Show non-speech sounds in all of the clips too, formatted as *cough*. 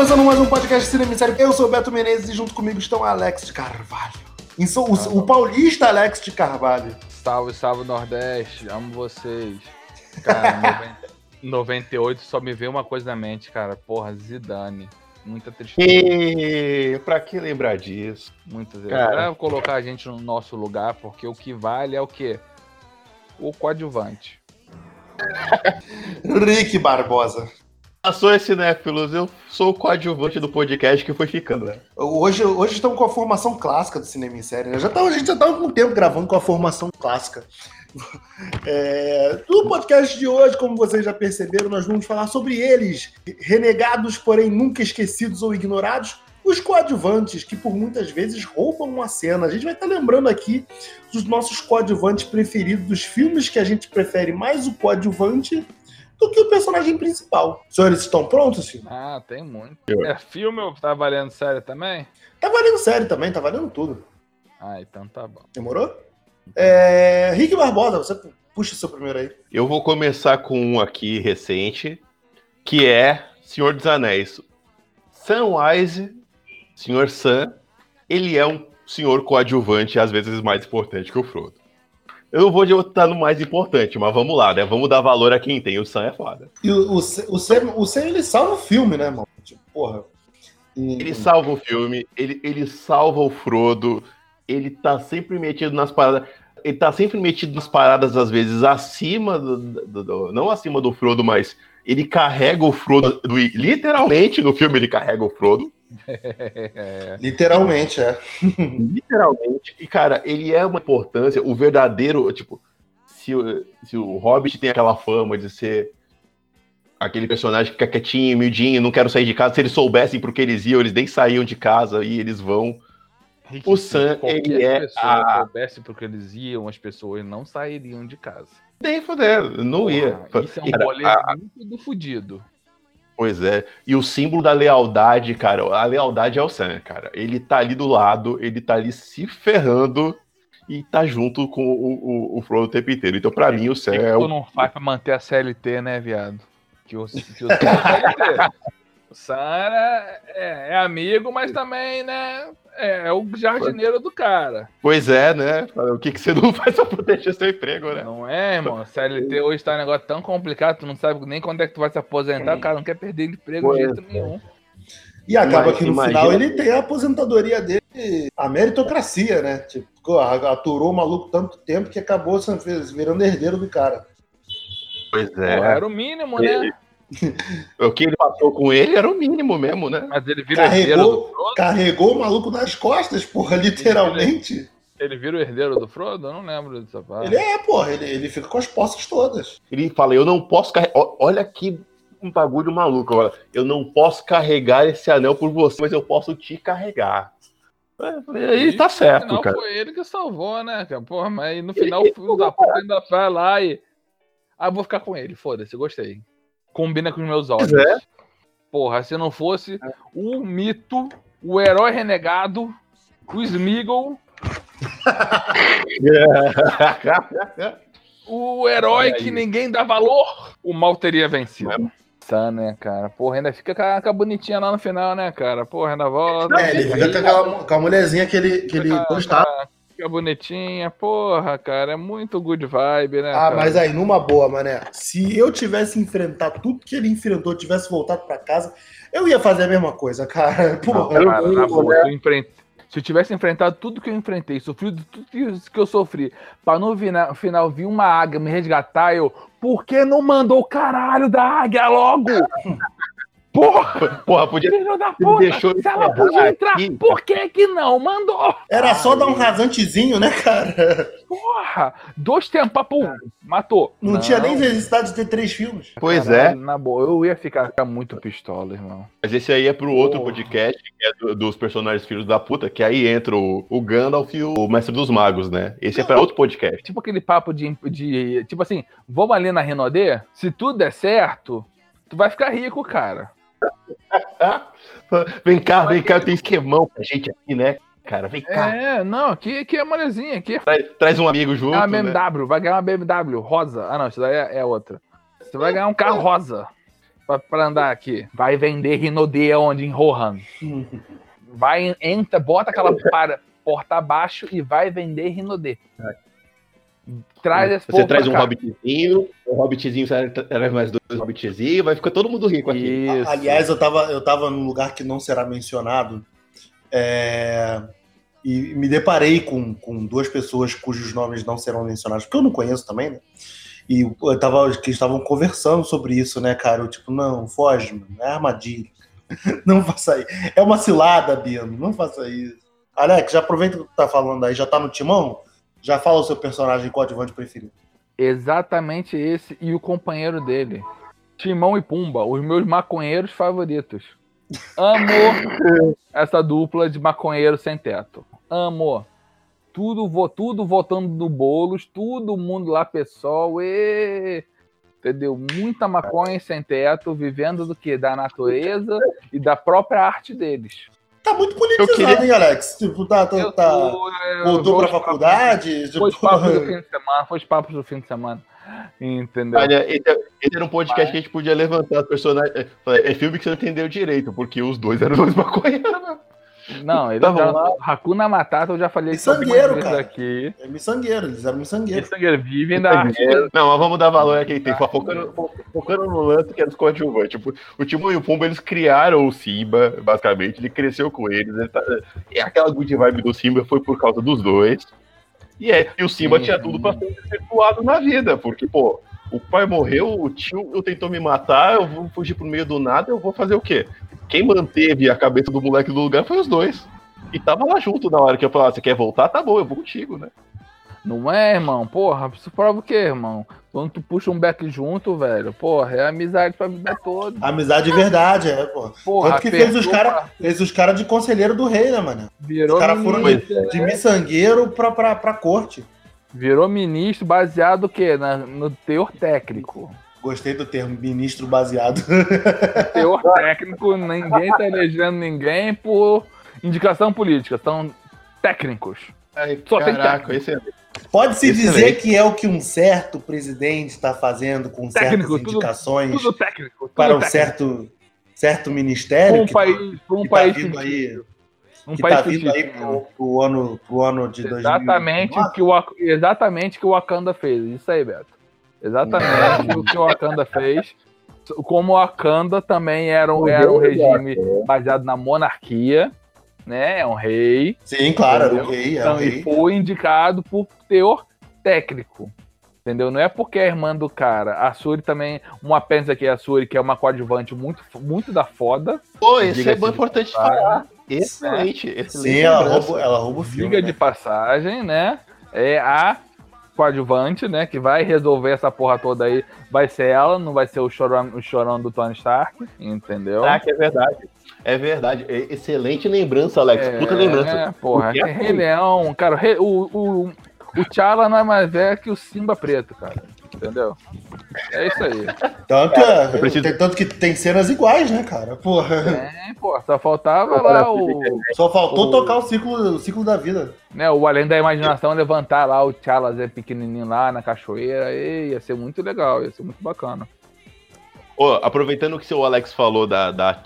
começando mais um podcast de Cinema Série. Eu sou o Beto Menezes e junto comigo estão Alex de Carvalho. E sou o, o paulista Alex de Carvalho. Salve, salve Nordeste, amo vocês. Cara, *laughs* 98 só me veio uma coisa na mente, cara. Porra, Zidane. Muita tristeza. E pra que lembrar disso? Muita tristeza. Pra colocar a gente no nosso lugar, porque o que vale é o quê? O coadjuvante. *laughs* Rick Barbosa. Passou esse cinéfilos, eu sou o coadjuvante do podcast que foi ficando, né? Hoje, hoje estamos com a formação clássica do cinema em série. Né? Já tá, a gente já estava com tempo gravando com a formação clássica. É, no podcast de hoje, como vocês já perceberam, nós vamos falar sobre eles, renegados, porém nunca esquecidos ou ignorados, os coadjuvantes, que por muitas vezes roubam uma cena. A gente vai estar lembrando aqui dos nossos coadjuvantes preferidos, dos filmes que a gente prefere mais o coadjuvante do que o personagem principal. Os senhores estão prontos, filho? Ah, tem muito. É filme ou tá valendo série também? Tá valendo série também, tá valendo tudo. Ah, então tá bom. Demorou? É... Rick Barbosa, você puxa o seu primeiro aí. Eu vou começar com um aqui recente, que é Senhor dos Anéis. Samwise, Senhor Sam, ele é um senhor coadjuvante, às vezes mais importante que o Frodo. Eu não vou botar no mais importante, mas vamos lá, né? Vamos dar valor a quem tem. O Sam é foda. E o, o, o, Sam, o Sam, ele salva o filme, né, mano? Tipo, porra. Ele salva o filme, ele, ele salva o Frodo, ele tá sempre metido nas paradas. Ele tá sempre metido nas paradas, às vezes, acima do, do, do Não acima do Frodo, mas ele carrega o Frodo. Literalmente no filme ele carrega o Frodo. *laughs* Literalmente, é. Literalmente. E, cara, ele é uma importância, o verdadeiro, tipo, se, se o Hobbit tem aquela fama de ser aquele personagem que fica quietinho, miudinho, não quero sair de casa, se eles soubessem porque eles iam, eles nem saíam de casa e eles vão. o Sam, ele é. Se a... soubesse porque eles iam, as pessoas não sairiam de casa. Nem foder, não ia. Isso é um rolê a... muito do fudido. Pois é. E o símbolo da lealdade, cara, a lealdade é o Sam, cara. Ele tá ali do lado, ele tá ali se ferrando e tá junto com o, o, o Frodo o tempo inteiro. Então, pra mim, o Sam é. O que não faz pra manter a CLT, né, viado? Que o, que o Sam é *laughs* O Sam é, é, amigo, mas também, né? É, é, o jardineiro do cara. Pois é, né? O que, que você não *laughs* faz pra proteger seu emprego, né? Não é, irmão. CLT hoje tá um negócio tão complicado, tu não sabe nem quando é que tu vai se aposentar, o cara não quer perder emprego pois de jeito é. nenhum. E acaba que no imagina... final ele tem a aposentadoria dele, a meritocracia, né? Tipo, aturou o maluco tanto tempo que acabou virando herdeiro do cara. Pois é. Pô, era o mínimo, né? ele... o que ele passou com ele era o mínimo mesmo, né? Mas ele vira carregou, carregou o maluco nas costas, porra, literalmente. Ele, vira o herdeiro do Frodo? Eu não lembro dessa parte. Ele é, porra, ele, ele fica com as posses todas. Ele fala, eu não posso carregar. Olha que um bagulho maluco agora. Eu não posso carregar esse anel por você, mas eu posso te carregar. Aí tá certo, no final cara. Foi ele que salvou, né, cara? Porra, mas no final o filho da puta ainda vai lá e. Ah, vou ficar com ele, foda-se, gostei combina com os meus olhos. É. Porra, se não fosse o mito, o herói renegado, o Smeagol. *laughs* o herói que ninguém dá valor, o mal teria vencido. É. Tá, né, cara? Porra, ainda fica com a, com a, bonitinha lá no final, né, cara? Porra, ainda volta. É, ele fica com, aquela, com a mulherzinha que ele, que ele gostava música bonitinha, porra, cara, é muito good vibe, né? Ah, cara? mas aí, numa boa, mané, se eu tivesse enfrentado tudo que ele enfrentou, tivesse voltado para casa, eu ia fazer a mesma coisa, cara. *laughs* Porra, não, cara, eu, boa, né? eu Se eu tivesse enfrentado tudo que eu enfrentei, sofrido tudo que eu sofri, pra no final vir uma águia me resgatar, eu, por que não mandou o caralho da águia logo? *laughs* Porra! Porra, podia. Filho da puta! Deixou se ela podia entrar, aqui, por que que não? Mandou! Era só dar um rasantezinho, né, cara? Porra! Dois tempos, pum, matou. Não, não, tinha nem necessidade de ter três filmes. Pois Caralho, é. Na boa, eu ia ficar muito pistola, irmão. Mas esse aí é pro outro Porra. podcast, que é do, dos personagens filhos da puta, que aí entra o, o Gandalf e o Mestre dos Magos, né? Esse é pra outro podcast. Tipo aquele papo de, de. Tipo assim, vamos ali na Renaudet? Se tudo der certo, tu vai ficar rico, cara. *laughs* vem cá, vem cá, tem esquemão pra gente aqui, né? Cara, vem cá. É, não, aqui, aqui é molezinha. Aqui é... Traz, traz, um amigo junto. É uma BMW, né? vai ganhar uma BMW rosa. Ah, não, isso daí é, é outra. Você vai ganhar um carro rosa. pra, pra andar aqui. Vai vender Rinodê onde? Em Rohan. Vai, entra, bota aquela *laughs* para, porta abaixo e vai vender Rinodê. Traz esse Você traz um cá. hobbitzinho, um hobbitzinho, você traz mais dois hobbitzinhos, vai ficar todo mundo rico aqui. Isso. Aliás, eu tava, eu tava num lugar que não será mencionado é, e me deparei com, com duas pessoas cujos nomes não serão mencionados, porque eu não conheço também, né? E eu tava, que estavam conversando sobre isso, né, cara? Eu, tipo, não, foge, mano, é armadilha. *laughs* Não faça isso. É uma cilada, Bino, não faça isso. Alex, já aproveita que tu tá falando aí, já tá no timão? Já fala o seu personagem coadjuvante preferido. Exatamente esse e o companheiro dele. Timão e Pumba, os meus maconheiros favoritos. Amo *laughs* essa dupla de maconheiro sem teto. Amo. Tudo, vo- tudo votando no Boulos, todo mundo lá, pessoal. E... Entendeu? Muita maconha sem teto, vivendo do que? Da natureza e da própria arte deles. Tá muito politizado, queria- hein, Alex? Tipo, tá, tá, Eu tá- eu voltou vou pra faculdade? Foi os tipo, papos do *laughs* fim de semana, foi os papos do fim de semana. Entendeu? Olha, esse, esse era um podcast que a gente podia levantar os personagens. É, é filme que você não entendeu direito, porque os dois eram dois maconheiros. *laughs* Não, *laughs* ele já, lá. Hakuna Matata, eu já falei Miçangueiro, vezes cara. aqui. É miçangueiro, eles eram miçangueiros. Miçangueiro vivem da arte. Não, mas vamos dar valor a quem tem. Focando, fo- focando no lance que é dos coadjuvantes. Tipo, o Timão e o Pumba, eles criaram o Simba, basicamente. Ele cresceu com eles. ele tá- e aquela good vibe do Simba foi por causa dos dois. E, é, e o Simba Sim. tinha tudo pra ser efetuado na vida, porque, pô, o pai morreu, o tio tentou me matar, eu vou fugir pro meio do nada, eu vou fazer o quê? Quem manteve a cabeça do moleque no lugar foi os dois. E tava lá junto na hora que eu falava, você quer voltar? Tá bom, eu vou contigo, né? Não é, irmão? Porra, isso prova o quê, irmão? Quando tu puxa um back junto, velho, porra, é amizade pra vida toda. Amizade de verdade, é, pô. Porra, Tanto que fez os caras fez os cara de conselheiro do rei, né, mano? Virou Os caras foram de, de miçangueiro pra, pra, pra corte. virou ministro baseado o quê? Na- no teor técnico. Gostei do termo ministro baseado. *laughs* Teor técnico, ninguém tá elegendo ninguém por indicação política, são técnicos. Ai, Só caraca, esse é Pode-se Excelente. dizer que é o que um certo presidente está fazendo com Técnico, certas tudo- indicações Tudo técnico. Tudo para um técnico. certo, certo ministério um que, país, pra um que tá vindo aí. Um que país tá vindo aí pro, pro ano, pro ano de 2019. Exatamente o que o exatamente o que o Wakanda fez. Isso aí, Beto. Exatamente o que o Wakanda fez. Como o Wakanda também era, um- era um regime baseado na monarquia, né? É um rei. Sim, claro, era o Entendeu? rei, era Então, o e rei. foi indicado por teor técnico. Entendeu? Não é porque é irmã do cara. A Suri também, um apêndice aqui, a Suri, que é uma coadjuvante muito, muito da foda. Pô, esse Diga-se é bom importante falar. Excelente, excelente. Sim, ela rouba, ela rouba o filme. Diga né? de passagem, né? É a coadjuvante, né? Que vai resolver essa porra toda aí. Vai ser ela, não vai ser o chorão, o chorão do Tony Stark, entendeu? Ah, que é verdade. É verdade. É excelente lembrança, Alex. Puta lembrança. É, porra, é é Rei Leão, cara, o, o, o T'Challa não é mais velho que o Simba preto, cara. Entendeu? É isso aí. Tanto, é, preciso- tem, tanto que tem cenas iguais, né, cara? Porra. É, pô, só faltava lá o, Só faltou O- tocar o ciclo, o ciclo da vida. né, o Além da Imaginação levantar lá o T'Challa Zé pequenininho lá na cachoeira. E ia ser muito legal, ia ser muito bacana. Ô, aproveitando que o Alex falou da, da,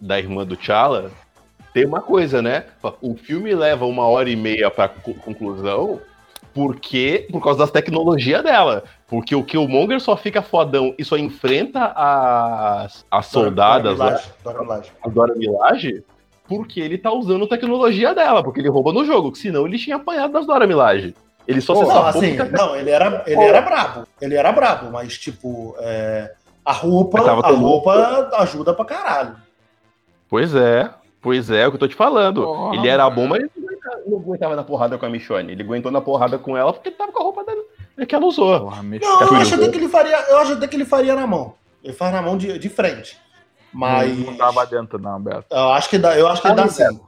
da irmã do T'Challa, tem uma coisa, né? O filme leva uma hora e meia pra co- conclusão porque por causa das tecnologias dela. Porque o Killmonger só fica fodão e só enfrenta as, as soldadas, Dora lá, Milaje, Dora Milaje. a Dora Milaje, porque ele tá usando tecnologia dela, porque ele rouba no jogo, que senão ele tinha apanhado das Dora Milaje. Ele só se Não, assim, porque- não, ele era, ele era brabo. Ele era brabo, mas, tipo, é, a roupa, a roupa ajuda pra caralho. Pois é, pois é, é o que eu tô te falando. Porra, ele era bom, mas ele não aguentava- não aguentava na porrada com a Michonne. Ele aguentou na porrada com ela porque ele tava com a roupa dela, que ela usou. Porra, Não, eu acho até que ele faria, eu acho até que ele faria na mão. Ele faz na mão de, de frente. Mas Não tava dentro, não, Beto. eu acho que dá, eu acho que Ah, dá não sim.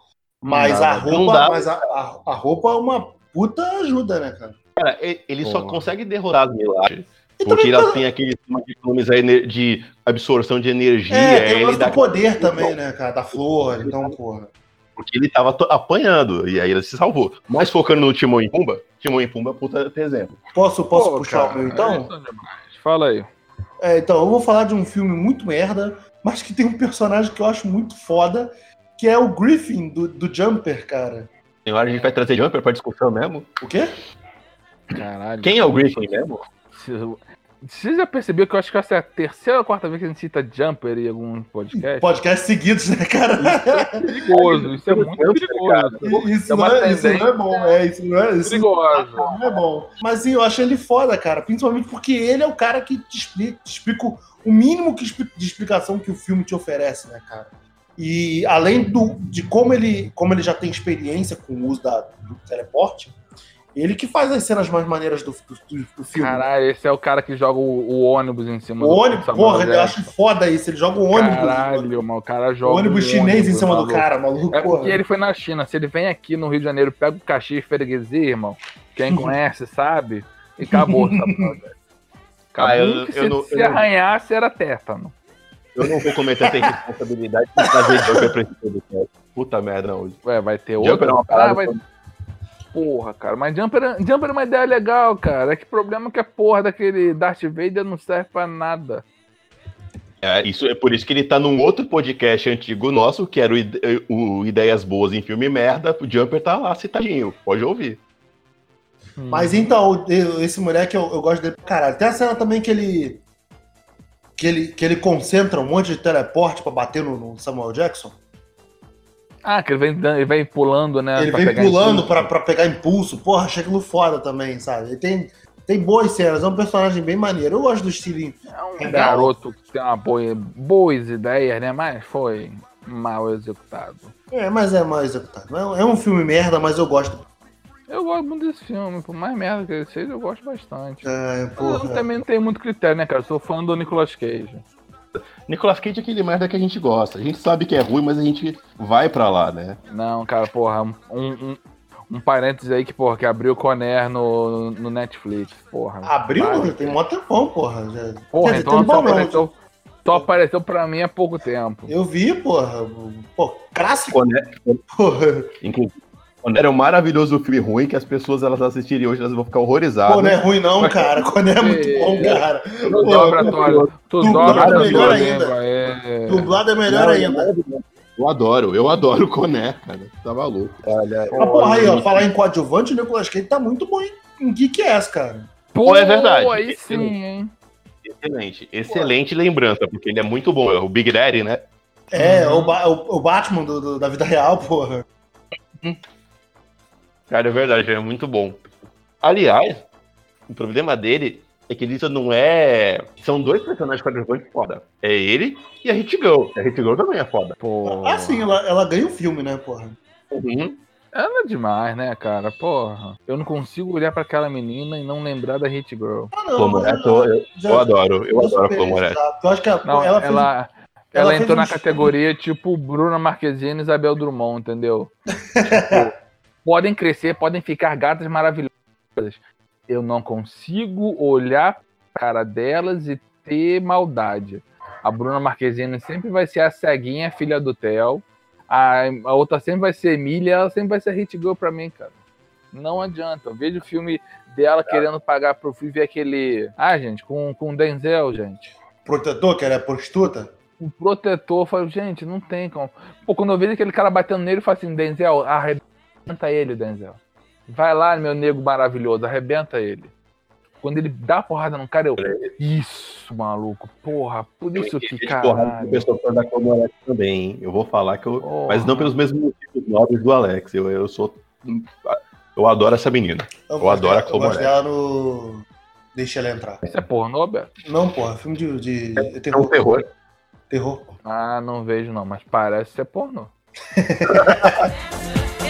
Mas dá, a. Não roupa, dá. mas a, a, a roupa é uma puta ajuda, né, cara? Cara, ele só Porra. consegue derrotar as milagres. Porque também ela tá- tem aquele sistema de economizar ener- de absorção de energia. é, tem o dá- do poder também, né, cara? Da flor, então, porra. Porque ele tava apanhando, e aí ele se salvou. Mas focando no Timão e Pumba, Timão e Pumba, puta exemplo. Posso, posso Pô, puxar cara, o meu então? é. Fala aí. É, então, eu vou falar de um filme muito merda, mas que tem um personagem que eu acho muito foda, que é o Griffin do, do Jumper, cara. Agora a gente vai trazer Jumper pra discussão mesmo. O quê? Caralho. Quem é o Griffin mesmo? Você já percebeu que eu acho que essa é a terceira ou quarta vez que a gente cita Jumper em algum podcast? Podcast seguidos, né, cara? Isso é perigoso, isso é muito perigoso. Isso, É não é, isso não é bom, é, isso não é, isso Perigoso. não é bom. Mas sim, eu acho ele foda, cara. Principalmente porque ele é o cara que te explica, te explica o- mínimo que de explicação que o filme te oferece, né, cara? E além do, de como ele, como ele já tem experiência com o uso da, do teleporte, ele que faz as cenas mais maneiras do, do, do filme. Caralho, esse é o cara que joga o, o ônibus em cima o ônibus, Samuel porra, eu acho foda isso. Ele joga o ônibus. Caralho, mano, o cara joga. o ônibus chinês em ônibus, cima do maluco. cara, maluco. É porra. porque ele foi na China. Se ele vem aqui no Rio de Janeiro, pega o cachê freguesia, irmão. Quem conhece sabe. E acabou, sabe? Acabou *laughs* Ah, eu- que eu se, não- se eu não- arranhasse, era tétano. Eu não vou cometer essa responsabilidade de trazer Jumper pra esse podcast. Puta merda, não. Ué, vai ter Jumper outra. é uma parada Ah, vai... Porra, cara. Mas Jumper, é- Jumper é uma ideia legal, cara. É que o problema é que a porra daquele Darth Vader não serve pra nada. É, isso, é por isso que ele tá num outro podcast antigo nosso, que era o, o Ideias Boas em Filme Merda. O Jumper tá lá citadinho, pode ouvir. Mas então, esse moleque, eu, eu gosto dele pra caralho. Tem a cena também que ele. Que ele, que ele concentra um monte de teleporte pra bater no, no Samuel Jackson. Ah, que ele vem, ele vem pulando, né? ele pra vem pegar pulando impulso. pra, pra pegar impulso. Porra, achei aquilo foda também, sabe? Ele tem, tem boas cenas, é um personagem bem maneiro. Eu gosto do estilo. É um Legal. garoto que tem uma boa, boas ideias, né? Mas foi mal executado. É, mas é mais executado. É um- É um filme merda, mas eu gosto. Eu gosto muito desse filme, por mais merda que ele seja, eu gosto bastante. É, Eu porra. também não tenho muito critério, né, cara? Eu sou fã do Nicolas Cage. Nicolas Cage é aquele merda que a gente gosta. A gente sabe que é ruim, mas a gente vai pra lá, né? Não, cara, porra, um, um, um parênteses aí que, porra, que abriu o Conner no, no Netflix, porra. Abriu? Vai. tem mó tempão, porra. Já... Porra, dizer, então só apareceu, só apareceu pra mim há pouco tempo. Eu vi, porra. Pô, clássico, Conner, porra. inclusive, É um maravilhoso filme ruim que as pessoas elas assistirem hoje, elas vão ficar horrorizadas. Pô, não é ruim não, cara. Quando é *laughs* muito bom, cara. Tu Pô, dobra a tua, tu dublado dobra a é tua melhor língua, ainda. é. Dublado é melhor Não, ainda. Eu adoro, eu adoro o Conner, cara. Tá maluco. Olha, Ah, porra, aí, ó, falar em coadjuvante, o Nicolas Cage tá muito bom em, em Geek-Ass, cara. Pô, é verdade. aí sim, hein? excelente, excelente lembrança, porque ele é muito bom. É o Big Daddy, né? É, Uhum. o, Ba- o, o Batman do- do- da vida real, porra. Cara, é verdade, é muito bom. Aliás, o problema dele é que ele só não é. São dois personagens coadjuvantes foda. É ele e a Hit Girl. A Hit Girl também é foda. Pô. Ah, sim, ela, ela ganha o filme, né, porra? Uhum. Ela é demais, né, cara? Porra. Eu não consigo olhar pra aquela menina e não lembrar da Hit Girl. Ah, não. Moreto, ela- eu, já- eu adoro, eu adoro a esse Moreto. dado, Eu acho que ela, Não, ela ela, fez ela, ela entrou um- na categoria tipo Bruna Marquezine e Isabel Drummond, entendeu? Tipo, *laughs* podem crescer, podem ficar gatas maravilhosas. Eu não consigo olhar cara delas e ter maldade. A Bruna Marquezine sempre vai ser a ceguinha, filha do Theo. A, a outra sempre vai ser Emília, ela sempre vai ser Hit Girl pra mim, cara. Não adianta. Eu vejo o filme dela querendo pagar pro filho ver aquele. Ah, gente, com, com Denzel, gente protetor, que ela é prostituta. o protetor, eu falo, gente, não tem como. Pô, quando eu vejo aquele cara batendo nele, eu falo assim, Denzel, arrebenta ele, Denzel. Vai lá, meu nego maravilhoso, arrebenta ele. Quando ele dá porrada no cara, eu. Isso, maluco. Porra, por isso que, com o caralho. pessoal da Chloe Moreto também, hein? Eu vou falar que eu. Porra. Mas não pelos mesmos motivos nobres do Alex. Eu, eu sou. Eu adoro essa menina. Eu gosto adoro a Eu Chloe dela no. Deixa ela entrar. Isso é pornô, Beto? Não, porra, filme de, de É um terror. terror. Terror. Ah, não vejo não, mas parece ser pornô. *laughs*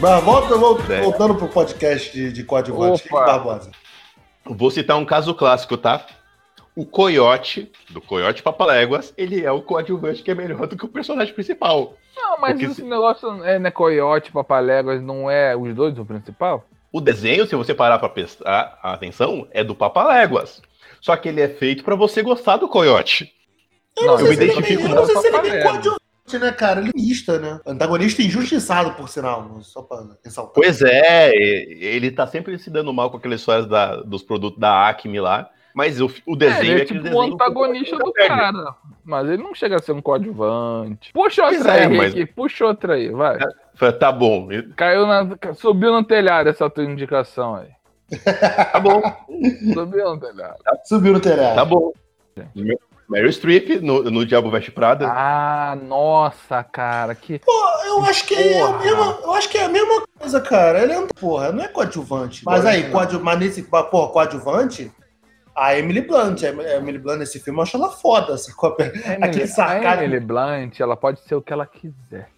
Mas volta, volta- É. voltando pro podcast de, de coadjuvante. Barbosa. Vou citar um caso clássico, tá? O Coyote, do Coyote Papaléguas, ele é o coadjuvante que é melhor do que o personagem principal. Não, mas Porque esse se- negócio é né, Coyote, Papaléguas, não é os dois o principal? O desenho, se você parar pra prestar atenção, é do Papaléguas. Só que ele é feito pra você gostar do Coyote. Eu não Não, sei eu me se ele é identifico eu não sei se ele é coadjuvante, né, cara? Ele é mista, né? Antagonista injustiçado, por sinal, só pra ressaltar. Pois é, ele tá sempre se dando mal com aquelas histórias da- dos produtos da Acme lá. Mas o, o É, desenho ele é é aquele tipo o desenho. antagonista do pega. cara. Mas ele não chega a ser um coadjuvante. Puxa outra é, aí, mas- Rick. Puxa outra aí, vai. Fala, Tá bom, Caiu na. Subiu no telhado essa tua indicação aí. *laughs* tá bom, Subiu no telhado. Subiu no telhado. tá bom. Meryl Streep no, no Diabo Veste Prada. Ah, nossa, cara. Que. Eu acho que é a mesma, eu acho que é a mesma coisa, cara. Ele é, porra, não é coadjuvante. Mas aí, coadju, mas nesse, porra, coadjuvante, a Emily Blunt, a Emily Blunt nesse filme, eu acho ela foda, assim, Aquele A sarcasmo, Emily Blunt, ela pode ser o que ela quiser.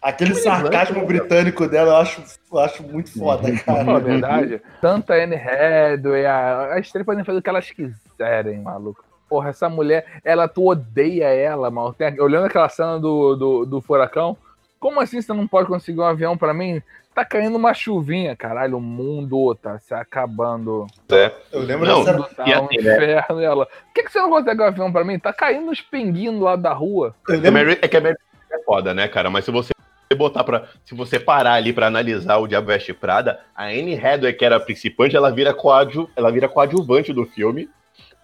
aquele Emily sarcasmo Blunt, britânico dela, eu acho, eu acho muito foda, Pra falar a cara. verdade, tanto a Anne Hathaway, a, as três podem fazer o que elas quiserem, maluco. Porra, essa mulher, ela, tu odeia ela, mal. Tem- olhando aquela cena do, do, do furacão, como assim você não pode conseguir um avião pra mim? Tá caindo uma chuvinha, caralho, o mundo tá se acabando. É. Eu lembro Não, dessa. Tá um assim, né? inferno. E ela, por que, que você não consegue um avião pra mim? Tá caindo uns pinguinhos lá da rua. É, Mary- é que a Mary é foda, né, cara? Mas se você botar para se você parar ali pra analisar o Diabo Veste Prada, a Anne Hathaway, que era a principante, ela vira coadju, ela vira coadjuvante do filme,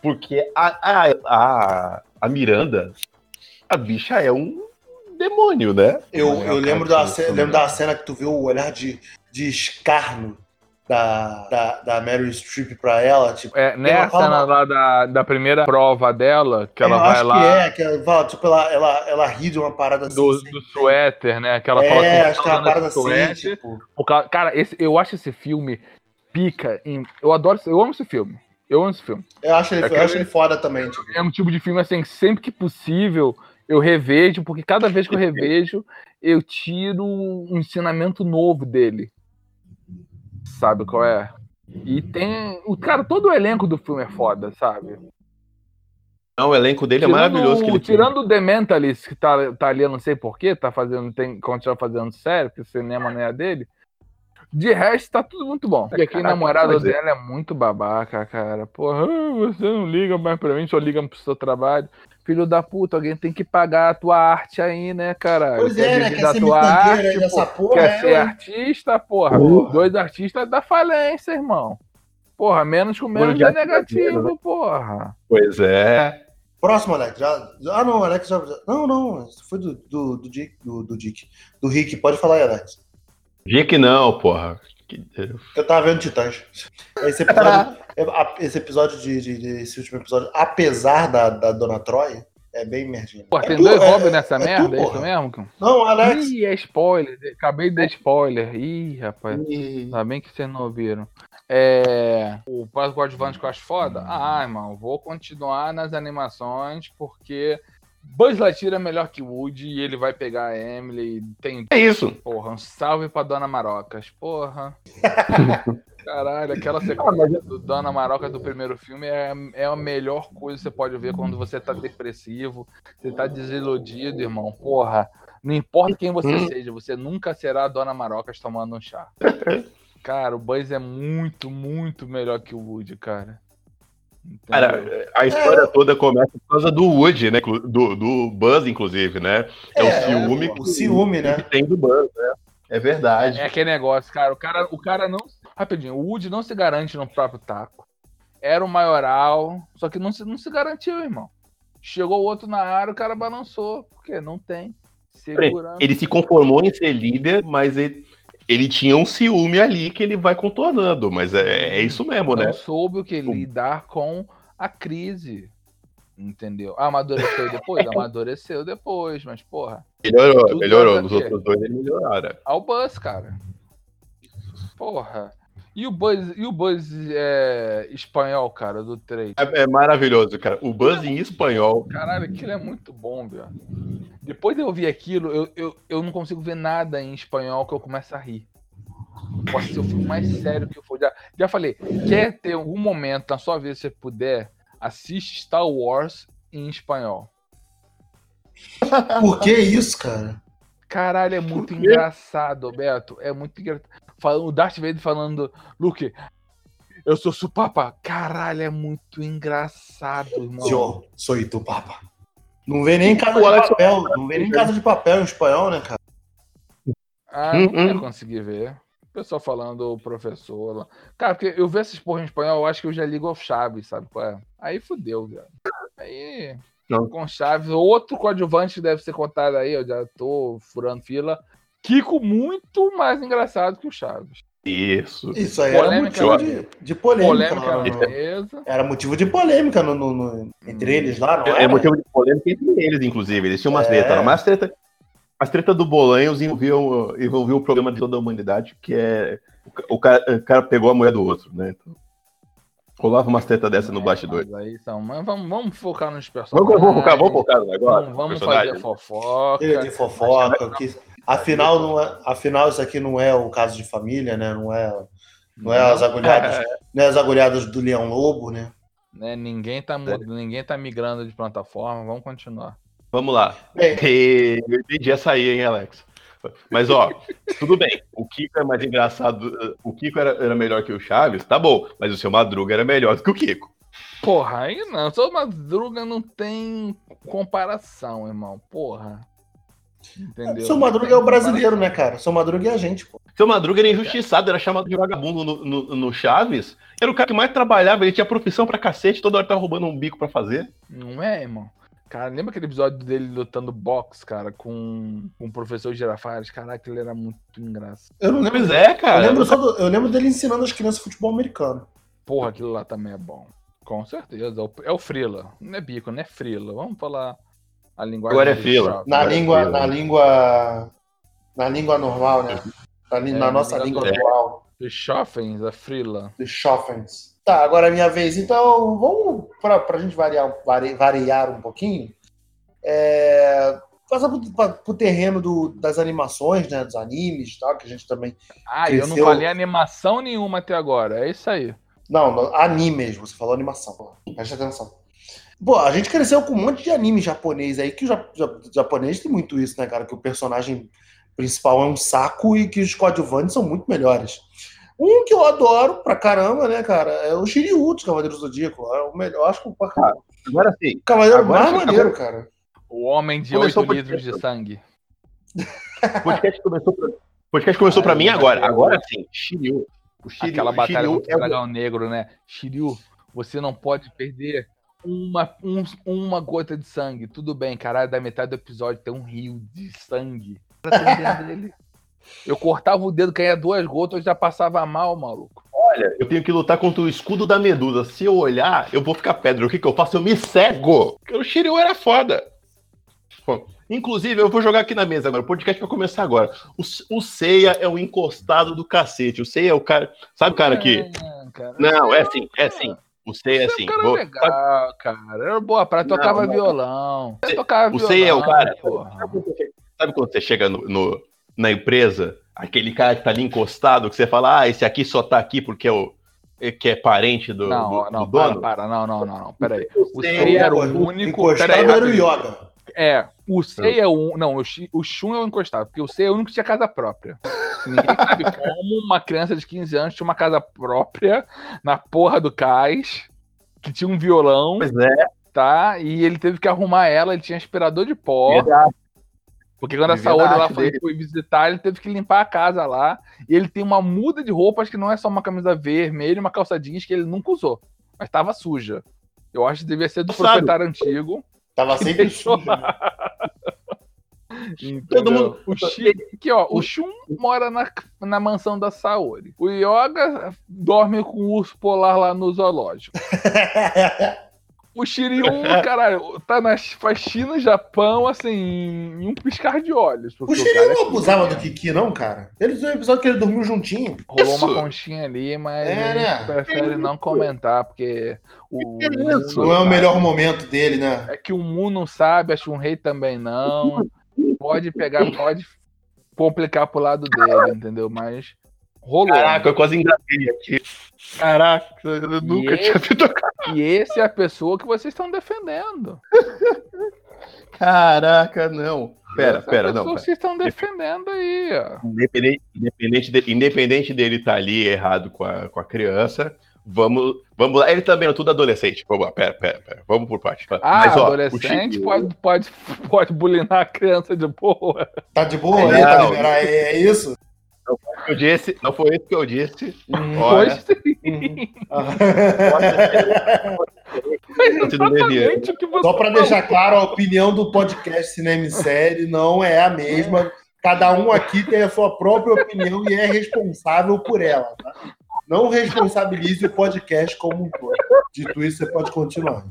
porque a, a, a, a Miranda, a bicha é um demônio, né? eu, eu lembro, da, Isso, ce- eu lembro da cena que tu viu o olhar de, de escarno da, da, da Meryl Streep pra ela, tipo. É, né Ela a fala- cena lá da, da primeira prova dela, que ela eu vai acho lá que é, que ela, fala, tipo, ela, ela, ela ri de uma parada assim. do, sem- do suéter, né? Que ela fala é, assim, acho que é uma "Tá parada assim, esse suéter". tipo. Cara, esse, eu acho esse filme pica. Em, eu adoro, eu amo esse filme. Eu amo esse filme. Eu acho ele, É eu acho ele foda também, tipo. É um tipo de filme assim, que sempre que possível eu revejo, porque cada vez que eu revejo, eu tiro um ensinamento novo dele. Sabe qual é? E tem. O cara, todo o elenco do filme é foda, sabe? Não, o elenco dele é maravilhoso. Que ele tem. tirando o The Mentalist, que tá, tá ali, eu não sei porquê, tá fazendo, tem, continua fazendo sério, porque o cinema não é dele. De resto, tá tudo muito bom. E aquele Caraca, namorado é. dela é muito babaca, cara. Porra, você não liga mais pra mim, só liga pro seu trabalho. Filho da puta, alguém tem que pagar a tua arte aí, né, caralho? Pois Quer é, né? Quer ser tua arte, dessa porra. Quer ser é, artista, porra. Porra. Dois artistas da falência, irmão. Porra, menos com menos é negativo, porra. Pois é. Próximo, Alex. Já, ah, não, Alex já. não, não. Foi do, do, do, Dick, do, do Dick. Do Rick. Pode falar aí, Alex. Dick não, porra. Que- Eu tava vendo Titãs. Esse episódio, *laughs* esse episódio de, de- de- esse último episódio, apesar da, da Dona Troy, é bem merdinho. Porra, É tem tu- dois é- Robin nessa é tu, merda, é isso mesmo? Não, Alex. Ih, é spoiler. Acabei de dar spoiler. Ih, rapaz. Ainda bem que vocês não ouviram. É. O Paz Coadjuvante que eu acho foda? Ah, irmão, vou continuar nas animações porque Buzz Lightyear é melhor que Woody e ele vai pegar a Emily. Tem. É isso. Porra, um salve pra Dona Marocas. Porra. *laughs* Caralho, aquela Ah, sequência do Dona Maroca do primeiro filme é, é a melhor coisa que você pode ver quando você tá depressivo, você tá desiludido, irmão. Porra, não importa quem você Hum. seja, você nunca será a Dona Marocas tomando um chá. *laughs* Cara, o Buzz é muito, muito melhor que o Woody, cara. Entendeu? Cara, a história toda começa por causa do Woody, né? Do, do Buzz, inclusive, né? É, É, o ciúme o que, ciúme, né? que tem do Buzz, né? É verdade. É aquele negócio, cara. O cara, o cara não. Rapidinho, o Woody não se garante no próprio taco. Era o maioral, só que não se, não se garantiu, irmão. Chegou outro na área, o cara balançou. Porque não tem. Segurança. Ele se conformou em ser líder, mas ele, ele tinha um ciúme ali que ele vai contornando. Mas é, é isso mesmo, não né? soube o que lidar com a crise. Entendeu? Amadureceu depois? *laughs* Amadureceu depois, mas, porra. Melhorou, melhorou. nada Nos outros dois ele melhoraram. Ao Buzz, cara. Porra. E o Buzz, e o Buzz é, espanhol, cara, do 3? É, é maravilhoso, cara. O Buzz em espanhol. Caralho, aquilo é muito bom, velho. Depois de eu ouvir aquilo, eu, eu, eu não consigo ver nada em espanhol que eu começo a rir. Pode ser o filme mais sério que eu for. Já, já falei, quer ter algum momento na sua vida, se você puder, assiste Star Wars em espanhol. Por que isso, cara? Caralho, é muito engraçado, Beto. É muito engraçado. O Darth Vader falando, Luke, eu sou supapa. Caralho, é muito engraçado, irmão. Yo, sou tu, papa. Não vê nem casa O de Alex- papel. Não vê nem casa de papel em espanhol, né, cara? Ah, Hum, não vai hum. conseguir ver. O pessoal falando, o professor lá. Cara, porque eu vejo essas porra em espanhol, eu acho que eu já ligo ao Chaves, sabe? qual é? Aí fudeu, cara. Aí, Não. com Chaves, outro coadjuvante deve ser contado aí, eu já tô furando fila. Kiko muito mais engraçado que o Chaves. Isso. Isso aí era Polêmica, motivo né? de, de polêmica. Polêmica no-. Era motivo de polêmica no, no- no- entre eles lá, não É era? motivo de polêmica entre eles, inclusive. Eles tinham umas É. tretas. Mas treta, as tretas do Bolanhos envolviam, envolviam o programa de toda a humanidade, que é. O, ca- o cara, o cara pegou a mulher do outro, né? Então, rolava umas tretas dessa no É, bastidor. mas aí são, mas vamos, vamos focar nos personagens. Vamos, vamos focar, vamos focar no negócio. Vamos, vamos fazer fofoca. De fofoca. Que, afinal, não é, afinal, isso aqui não é o caso de família, né? Não é, não é as agulhadas, não é as agulhadas do Leão Lobo, né? Né, ninguém, tá, mu- ninguém tá migrando de plataforma, vamos continuar. Vamos lá. Bem, E- Eu entendi essa aí, hein, Alex? Mas, ó, tudo bem. O Kiko é mais engraçado. O Kiko era, era melhor que o Chaves, tá bom. Mas o seu Madruga era melhor do que o Kiko. Porra, aí não. Só Madruga não tem comparação, irmão. Porra. Entendeu? seu Madruga é o brasileiro, né, cara? Seu Madruga é a gente, pô. Seu Madruga era injustiçado, era chamado de vagabundo no, no, no Chaves. Era o cara que mais trabalhava, ele tinha profissão pra cacete, toda hora tava roubando um bico pra fazer. Não é, irmão? Cara, lembra aquele episódio dele lutando boxe, cara, com, com o professor Girafales? Caraca, ele era muito engraçado. Eu não lembro. Pois é, eu, cara. lembro só do- eu lembro dele ensinando as crianças futebol americano. Porra, aquilo lá também é bom. Com certeza. É o- É o Frila. Não é bico, não é Frila. Vamos falar a linguagem. Agora é shopping. Na Agora língua, sim, na né? língua, na língua normal, né? Na, É, na na nossa língua atual. Os Schoffens, a Frila. de Schoffens. Tá, agora é minha vez. Então, vamos para a gente variar, vari- variar um pouquinho. É, passar para o terreno do- das animações, né? Dos animes e tal, que a gente também. Ah, eu não Cresceu. falei animação nenhuma até agora. É isso aí. Não, animes, você falou animação. Presta atenção. Pô, a gente cresceu com um monte de anime japonês aí, que o ja- ja- japonês tem muito isso, né, cara? Que o personagem principal é um saco e que os coadjuvantes são muito melhores. Um que eu adoro pra caramba, né, cara, é o Shiryu dos Cavaleiros do Zodíaco. É o melhor, acho que o Agora sim. cavaleiro agora mais sim, maneiro, cara. O homem de Começou 8 o litros de sangue. O podcast começou pra, podcast começou pra mim agora. Agora sim. Shiryu. O Shiryu, Aquela batalha Shiryu contra é o o- dragão negro, né? Shiryu, você não pode perder uma, um- uma gota de sangue. Tudo bem, caralho, da metade do episódio tem um rio de sangue. *laughs* Eu cortava o dedo, caía duas gotas, eu já passava mal, maluco. Olha, eu tenho que lutar contra o escudo da Medusa. Se eu olhar, eu vou ficar pedra. O que, que eu faço? Eu me cego. Porque o Shiryu era foda. Bom, inclusive, eu vou jogar aqui na mesa agora. O podcast vai começar agora. O, o Seiya é o encostado do cacete. O Seiya é o cara. Sabe o cara que. Cara. Não, é assim, é assim. O Seiya é Você assim. é um cara Vou- legal, cara. Era boa praia, tocava não. violão. Você tocava O Seiya é o violão, cara. porra. Sabe quando você- chega no, no- na empresa, aquele cara que tá ali encostado, que você fala, ah, esse aqui só tá aqui porque é o que é parente do, Não, do- não, do para, dono? para, não, não, não, não, peraí. O Seiya Seiya era o O único. Encostado era o. Yoga. É, o Sei é o. Não, o, Shun é o encostado, porque o Sei é o único que tinha casa própria. Ninguém sabe *laughs* como uma criança de 15 anos tinha uma casa própria na porra do cais, que tinha um violão, Pois é, tá? E ele teve que arrumar ela, ele tinha aspirador de pó. verdade. Porque quando a Vivia Saúde da lá foi, foi visitar, ele teve que limpar a casa lá. E ele tem uma muda de roupas que não é só uma camisa vermelha e uma calça jeans que ele nunca usou. Mas estava suja. Eu acho que devia ser do Sabe. proprietário antigo. Tava sempre deixou sujo. né? *laughs* Entendeu? Todo mundo- O Shi, aqui, ó, o Shun mora na, na mansão da Saori. O Yoga dorme com o urso polar lá no zoológico. *laughs* O Shiryu, *laughs* caralho, tá na, faz China e Japão, assim, em um piscar de olhos. O cara Shiryu é não abusava do pequeno. Kiki, não, cara. Ele tem um episódio que ele dormiu juntinho. Rolou Isso. uma conchinha ali, mas É, né? prefere não comentar, porque o. Isso? Não é o melhor momento dele, né? É que o Mu não sabe, a Shunrei também não. Pode pegar, pode complicar pro lado dele, entendeu? Mas rolou. Caraca, eu quase engatei aqui. Caraca, eu nunca esse- tinha visto. E esse é a pessoa que vocês estão defendendo. *laughs* Caraca, não. Pera, Essa pera, não. que pera. vocês estão defendendo aí, ó. Independente, independente, de- independente dele estar ali errado com a, com a criança, Vamos, vamos lá. Ele também é tudo adolescente. Vamos lá, pera, pera, pera. Vamos por parte. Ah, Mas, ó, adolescente pode, pode, pode bulinar a criança de boa. Tá de boa aí? Tá Não. liberado? É, é isso? Eu disse, não foi isso que eu disse. Pois Olha, sim, que você Só para deixar claro, a opinião do podcast Cinema e Série não é a mesma. Cada um aqui tem a sua própria opinião e é responsável por ela. Tá? Não responsabilize o podcast como um todo. Dito isso, você pode continuar.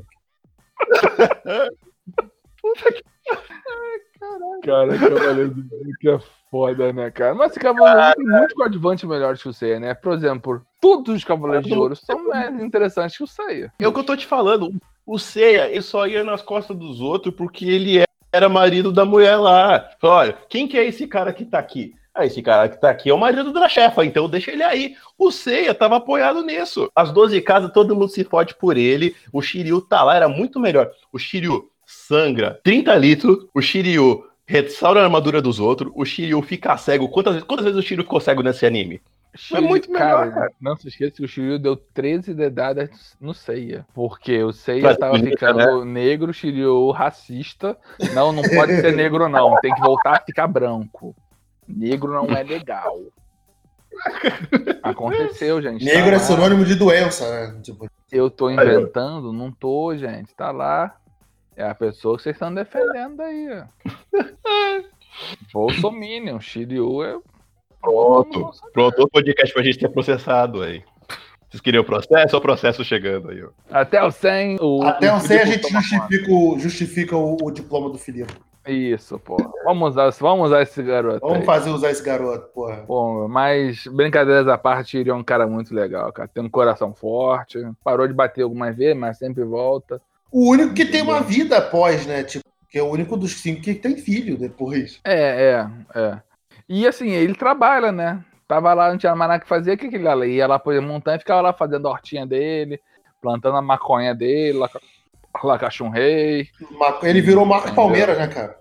Cara, Cavaleiro do Zodíaco é foda, né, cara? Mas esse Cavaleiro tem muitos coadjuvantes melhores que o Seiya, né? Por exemplo, todos os Cavaleiros de Ouro são mais interessantes que o Seiya. É o que eu tô te falando. O Seiya, ele só ia nas costas dos outros porque ele era marido da mulher lá. Olha, quem que é esse cara que tá aqui? Ah, esse cara que tá aqui é o marido da chefa, então deixa ele aí. O Seiya tava apoiado nisso. As 12 casas, todo mundo se fode por ele. O Shiryu tá lá, era muito melhor. O Shiryu sangra 30 litros. O Shiryu restaura a armadura dos outros. O Shiryu fica cego. Quantas, vezes- quantas vezes o Shiryu ficou cego nesse anime? É muito melhor, cara. Não se esqueça que o Shiryu deu 13 dedadas no Seiya. Porque o Seiya Mas tava bonita, ficando negro, o Shiryu racista. Não, não pode ser negro, não. Tem que voltar a ficar branco. Negro não é legal. Aconteceu, gente. tá Negro é lá. sinônimo de doença, né? Tipo, Eu tô inventando? Não tô, gente. Tá lá. É a pessoa que vocês estão defendendo aí. ó. *laughs* Bolsominion, Shiryu é. Pronto. Pronto, outro podcast pra gente ter processado aí. Vocês queriam processo ou processo chegando aí? ó? Até o 100. O, até o o 100 a gente justifica, o, justifica o, o diploma do Filipe. conta. Isso, pô. Vamos usar, vamos usar esse garoto. Vamos aí. fazer usar esse garoto, porra. Pô, mas brincadeiras à parte, ele é um cara muito legal, cara. Tem um coração forte. Parou de bater algumas vezes, mas sempre volta. O único que tem uma vida após, né? Tipo, que é o único dos cinco que tem filho depois. É, é, é. E assim, ele trabalha, né? Tava lá, não tinha mais nada que fazer, o que, que ele ia lá? Ia lá por montanha e ficava lá fazendo a hortinha dele, plantando a maconha dele, lá, lá Chun Rei. Ele virou Marco Palmeiras, né, cara?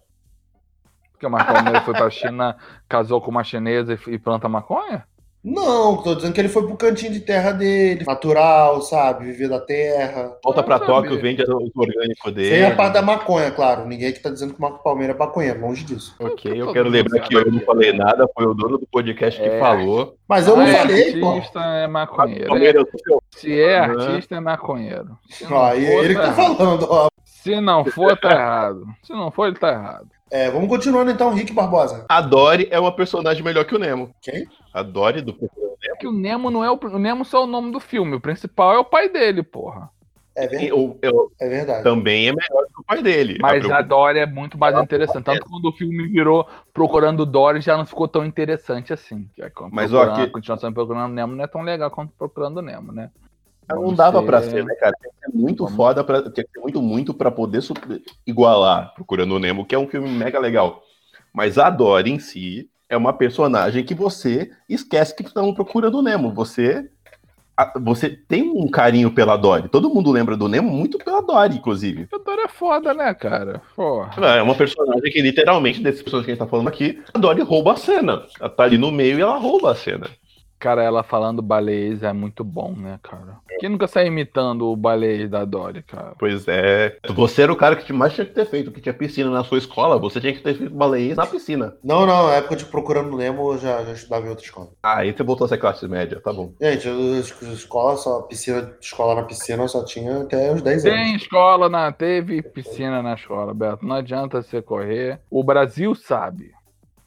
Porque o Marco Palmeiras foi pra China, casou com uma chinesa e, e planta maconha? Não, tô dizendo que ele foi pro cantinho de terra dele, natural, sabe? Viver da terra. Volta Eu pra Tóquio, vende o orgânico dele. Sem a parte da maconha, claro. Ninguém que tá dizendo que o Marco Palmeiras é maconheiro, longe disso. Ok, Todo eu quero lembrar que eu não que- falei nada, foi o dono do podcast que É. falou. Mas eu não é falei, pô. artista, é maconheiro. É, Palmeiras, eu- se é artista, é maconheiro. Ó, for, ele que tá errado. falando, ó. Se não for, tá errado. Se não for, ele tá errado. É, vamos continuando então, Rick Barbosa. A Dory é uma personagem melhor que o Nemo. Quem? A Dory do É que o Nemo não é o, o Nemo só é o nome do filme. O principal é o pai dele, porra. É verdade. eu, eu- É verdade. também é melhor que o pai dele. Mas A a Dory é muito mais interessante. Tanto que quando o filme virou Procurando Dory, já não ficou tão interessante assim. Que é como Mas, ó, Procurando- que- A continuação de Procurando Nemo não é tão legal quanto Procurando Nemo, né? Não Vamos dava ser- pra ser, né, cara? Tem que ser muito Vamos- foda, pra, tinha que ser muito, muito pra poder super- igualar Procurando o Nemo, que é um filme mega legal. Mas a Dory em si é uma personagem que você esquece que estão procurando o Nemo. Você, você tem um carinho pela Dory. Todo mundo lembra do Nemo muito pela Dory, inclusive. A Dory é foda, né, cara? Porra. É uma personagem que, literalmente, desses personagens que a gente tá falando aqui, a Dory rouba a cena. Ela tá ali no meio e ela rouba a cena. Cara, ela falando balês é muito bom, né, cara? Quem nunca sai imitando o balês da Dory, cara? Pois é. Você era o cara que mais tinha que ter feito, que tinha piscina na sua escola, você tinha que ter feito baleias na piscina. Não, não, na época de Procurando Nemo eu já, já estudava em outra escola. Ah, aí você voltou a ser classe média, tá bom. Gente, eu, es- escola só, piscina, escola na piscina eu só tinha até os 10 anos. Tem escola, na, teve piscina na escola, Beto. Não adianta você correr. O Brasil sabe.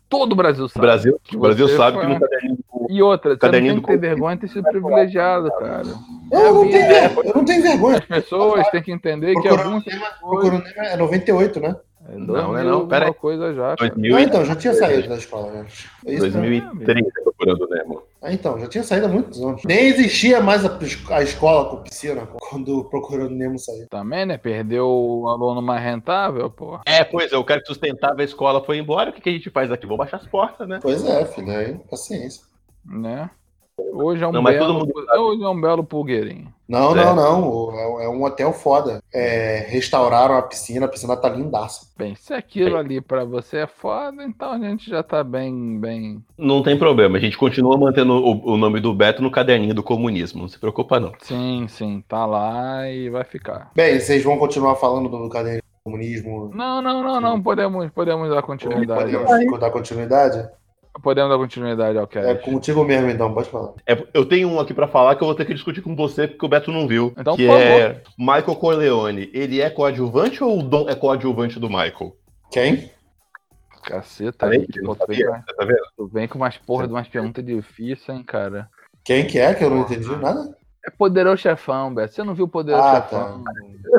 Todo o Brasil O sabe. Brasil, o Brasil sabe foi- que caderninho do- E outra, você não tem que ter vergonha de ter sido privilegiado, cara. Eu não, É, tenho, ver- eu não tenho vergonha. As pessoas têm que entender que. Procurando Nemo é 98, né? É Não, é 2000 não, pera aí. coisa já, cara. 2000 Ah, então, já tinha saído da escola. Né? É isso, né? 2030 procurando Nemo. Ah, então, já tinha saído há muitos anos. Nem existia mais a, a escola com piscina quando Procurando Nemo saiu. Também, né? Perdeu o aluno mais rentável, pô. É, pois é, o cara que sustentava a escola foi embora, o que, que a gente faz aqui? Vou baixar as portas, né? Pois é, filho, aí, paciência. Né? Hoje é um Não, belo. mundo Hoje é um belo pulgueirinho. Não, É. não, não. É é um hotel foda. É, restauraram a piscina, a piscina tá lindaça. Bem, se aquilo ali pra você é foda, então a gente já tá bem, bem. Não tem problema, a gente continua mantendo o, o nome do Beto no caderninho do comunismo, não se preocupa não. Sim, sim, tá lá e vai ficar. Bem, vocês vão continuar falando do caderno do comunismo? Não, não, não, não. Podemos, podemos dar continuidade. Podemos dar continuidade? Podemos dar continuidade ao É cast. contigo mesmo, então, pode falar. É, eu tenho um aqui pra falar que eu vou ter que discutir com você porque o Beto não viu. Então, que por é Michael Corleone. Ele é coadjuvante ou o Dom é coadjuvante do Michael? Quem? Caceta, Aí, que pô, tu, vem, sabia, tá vendo? tu vem com umas porra de umas perguntas difíceis, hein, cara. Quem que é? Que eu não entendi nada. É poderoso chefão, Beto. Você não viu poderoso Ah, chefão.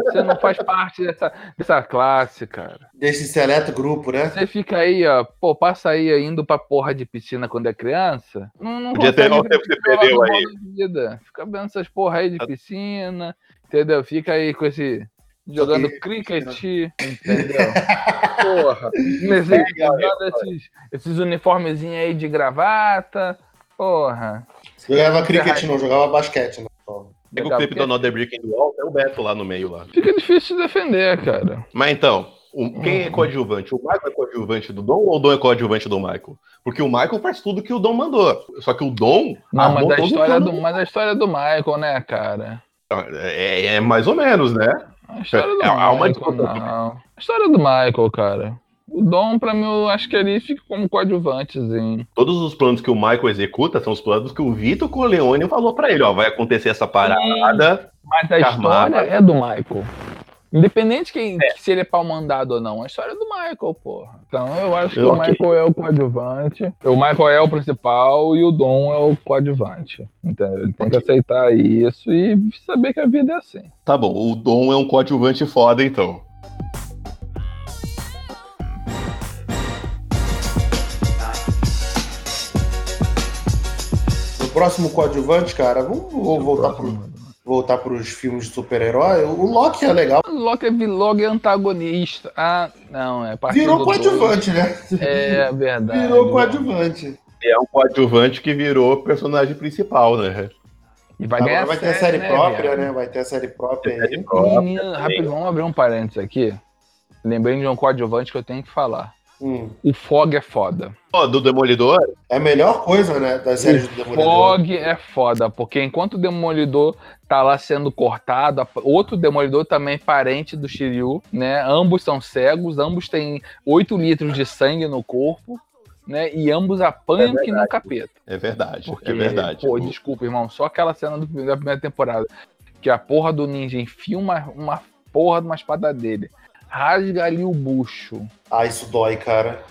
Você não faz parte dessa, dessa classe, cara. Desse seleto grupo, né? Você fica aí, ó, pô, passa aí indo pra porra de piscina quando é criança. Não, não Podia ter o tempo que você perdeu aí. Vida. Fica vendo essas porra aí de piscina, entendeu? Fica aí com esse. Jogando que- cricket, *laughs* entendeu? Porra. Nesse, esses, esses uniformezinhos aí de gravata. Porra. Jogava cricket, não, jogava basquete. Né? Pega o clipe do Another Brick the Wall, é o Beto lá no meio lá. Fica difícil de defender, cara. Mas então, o- quem é coadjuvante? O Michael é coadjuvante do Dom ou o Dom é coadjuvante do Michael? Porque o Michael faz tudo que o Dom mandou. Só que o Dom. Não, mas a história do, mas a história do Michael, né, cara? É, é mais ou menos, né? A história do É, uma Michael, discussão. não. A história do Michael, cara. O Dom, pra mim, eu acho que ele fica como coadjuvantezinho. Todos os planos que o Michael executa são os planos que o Vitor Corleone falou pra ele, ó, vai acontecer essa parada. Mas a história é do Michael. Independente quem, se ele é pau mandado ou não, a história é do Michael, porra. Então eu acho que o. Michael é o coadjuvante, o Michael é o principal e o Dom é o coadjuvante. Entendeu? Ele tem que aceitar isso e saber que a vida é assim. Tá bom, o Dom é um coadjuvante foda, então. Próximo coadjuvante, cara, vamos vou voltar pro, voltar pros filmes de super-herói. O Loki é legal. O Loki é vilog antagonista. Ah, não, é Virou dois. coadjuvante, né? É verdade. Virou coadjuvante. É um coadjuvante que virou personagem principal, né? E vai ganhar vai ter série né, própria, viado? né? Vai ter série própria Série aí. própria. Menino, rápido, vamos abrir um parênteses aqui. Lembrei de um coadjuvante que eu tenho que falar. Hum. O Fog é foda. Ó, do Demolidor, É a melhor coisa, né? Das séries do O Demolidor. Fog é foda, porque enquanto o Demolidor tá lá sendo cortado, outro Demolidor também parente do Shiryu, né? Ambos são cegos, ambos têm 8 litros de sangue no corpo, né? E ambos apanham que nem um capeta. é verdade, Porque, é verdade. pô, desculpa, irmão, só aquela cena do, da primeira temporada, que a porra do ninja enfia uma, uma porra de uma espada dele, rasga ali o bucho Ah, isso dói, cara.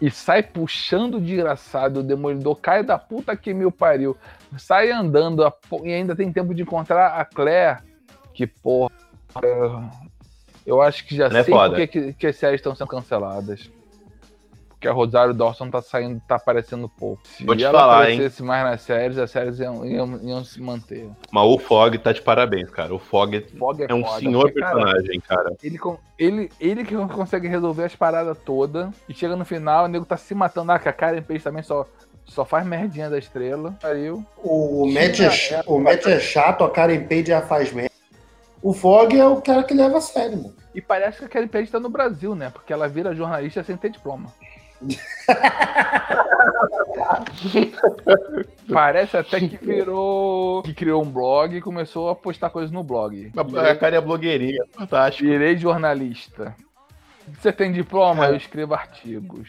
e sai puxando o desgraçado, o demolidor cai da puta que me pariu, sai andando e ainda tem tempo de encontrar a Claire, que porra. Eu acho que já Ela é sei foda. por que, que, que as séries estão sendo canceladas. Porque a Rosário Dawson tá saindo, tá aparecendo pouco. Se Vou te ela falar, hein? aparecesse mais nas séries, as séries iam, iam, iam se manter. Mas o Fog tá de parabéns, cara. O Fog Fog é, é um foda, senhor porque, cara, personagem, cara. ele, con- ele, ele que consegue resolver as paradas todas e chega no final, o nego tá se matando. Ah, que a Karen Page também só, só faz merdinha da estrela. Pariu. O, o, Matt, é, é- ch- o Matt é chato, a Karen Page já faz merda. O Fog é o cara que leva a sério, mano. E parece que a Karen Page tá no Brasil, né? Porque ela vira jornalista sem ter diploma. Parece até que virou. que criou um blog e começou a postar coisas no blog. A cara é blogueirinha, fantástico. Virei jornalista. Você tem diploma? Eu escrevo artigos.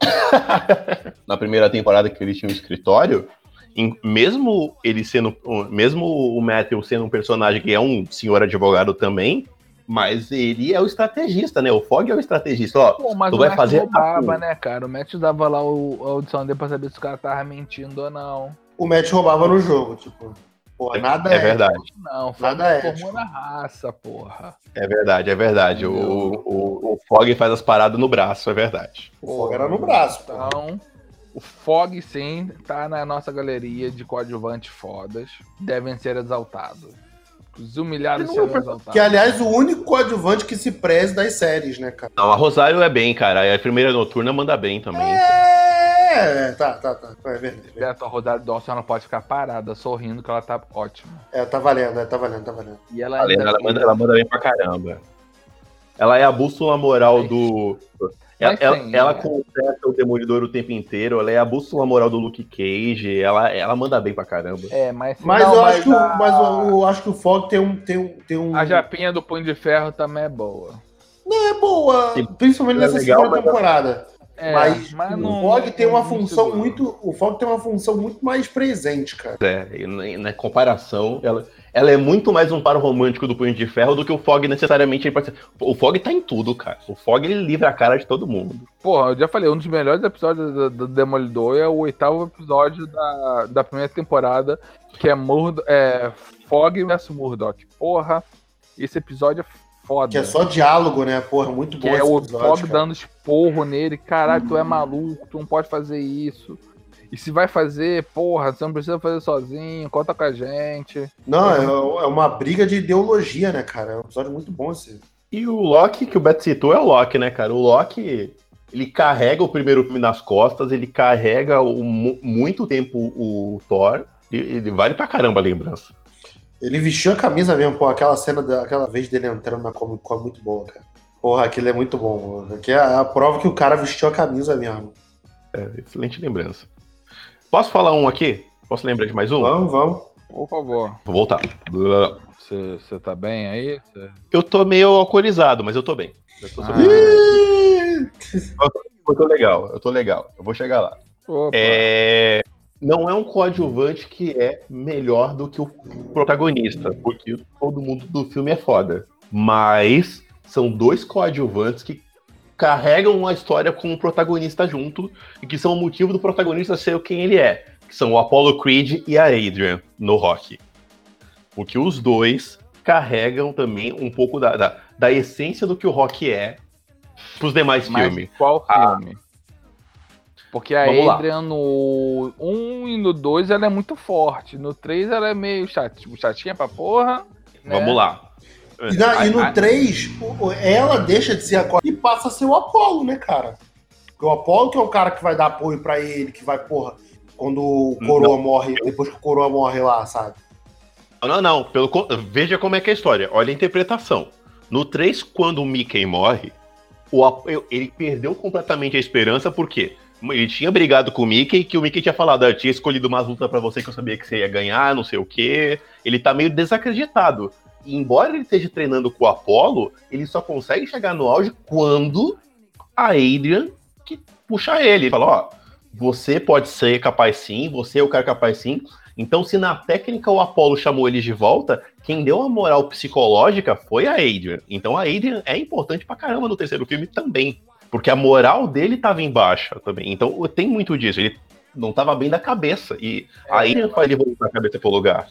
*laughs* Na primeira temporada que ele tinha um escritório, em- mesmo ele sendo. Mesmo o Matthew sendo um personagem que é um senhor advogado também, mas ele é o estrategista, né? O Fog é o estrategista. Ó, Pô, mas Tu o vai Matt fazer roubava, né, cara? O Matt dava lá o, a audição dele pra saber se o cara tava mentindo ou não. O Matt roubava no jogo, tipo. Pô, nada é verdade. Não, Nada é, formou na raça, porra. É verdade, é verdade. O, o, o Fog faz as paradas no braço, é verdade. O Fog era no braço, pô. Então, o Fog, sim, tá na nossa galeria de coadjuvantes fodas. Devem ser exaltados. Os humilhados serão porque- exaltados. Que, aliás, o único coadjuvante que se preze das séries, né, cara? Não, a Rosário é bem, cara. A primeira noturna manda bem também. É, tá, tá, tá. É verdade. Beto, a Rosário Dawson não pode ficar parada sorrindo que ela tá ótima. É, tá valendo, é, tá valendo, tá valendo. E ela ainda- ela, manda, ela manda bem pra caramba. Ela é a bússola moral do. Ela, Mas ela, ela né? conserta o Demolidor o tempo inteiro, ela é a bússola moral do Luke Cage, ela, ela manda bem pra caramba. É, mas. Mas não, eu acho que, o, a- mas eu, eu acho que o Fog tem um. Tem um, tem um... A Japinha do Punho de Ferro também é boa. Não, é boa, Sim. principalmente É nessa legal, segunda mas- temporada. É, mas, mas o Fog tem uma função muito. O Fog tem uma função muito mais presente, cara. É, e na, na comparação, ela, ela é muito mais um par romântico do Punho de Ferro do que o Fog necessariamente. ele pode ser- O Fog tá em tudo, cara. O Fog ele livra a cara de todo mundo. Porra, eu já falei, um dos melhores episódios do, do Demolidor é o oitavo episódio da, da primeira temporada, que é, Murdo, é Fog vs Murdoch. Porra, esse episódio é foda. Que é só diálogo, né? Porra, muito Que bom é esse o episódio, Fog cara. dando esporro nele. Caralho, tu é maluco, tu não pode fazer isso. E se vai fazer, porra, você não precisa fazer sozinho, conta com a gente. Não, é, é uma briga de ideologia, né, cara? É um episódio muito bom esse. E o Loki, que o Beto citou, é o Loki, né, cara? O Loki, ele carrega o primeiro filme nas costas, ele carrega o, mu- muito tempo o Thor, e ele vale pra caramba a lembrança. Ele vestiu a camisa mesmo, pô. Aquela cena daquela vez dele entrando na Comic Con é muito boa, cara. Porra, aquilo é muito bom. Aqui é a prova que o cara vestiu a camisa mesmo. É, excelente lembrança. Posso falar um aqui? Posso lembrar de mais um? Vamos, vamos. Por favor. Vou voltar. Você tá bem aí? Cê- Eu tô meio alcoolizado, mas eu tô bem. Eu tô, Ah. Ih! eu tô legal, eu tô legal. Eu vou chegar lá. Opa. É, Não é um coadjuvante que é melhor do que o protagonista, porque todo mundo do filme é foda. Mas são dois coadjuvantes que carregam a história com o protagonista junto e que são o motivo do protagonista ser quem ele é. Que são o Apollo Creed e a Adrian no Rock. Porque os dois carregam também um pouco da, da, da essência do que o Rock é pros demais Mas filmes. qual Ah. filme? Porque a Vamos lá. Adrian no 1 e no 2 ela é muito forte. No 3 ela é meio chat, tipo, chatinha pra porra. né? Vamos lá. E, na- e no A- a- 3, o- o- ela deixa de ser a Cor- e passa a ser o Apolo, né, cara? Porque o Apolo que é o cara que vai dar apoio pra ele, que vai, porra, quando o Coroa morre, depois que o Coroa morre lá, sabe? Não, não. Pelo, veja como é que é a história. Olha a interpretação. No 3, quando o Mickey morre, o ele perdeu completamente a esperança, porque ele tinha brigado com o Mickey, que o Mickey tinha falado, ah, eu tinha escolhido uma luta pra você que eu sabia que você ia ganhar, não sei o quê. Ele tá meio desacreditado. E embora ele esteja treinando com o Apollo, ele só consegue chegar no auge quando a Adrian que puxa ele. Ele fala, ó, você pode ser capaz sim, você é o cara capaz sim, então, se na técnica o Apollo chamou eles de volta, quem deu a moral psicológica foi a Adrian. Então, a Adrian é importante pra caramba no terceiro filme também. Porque a moral dele tava em baixa também. Então, tem muito disso. Ele não tava bem da cabeça. E a Adrian faz ele voltar a cabeça pro lugar.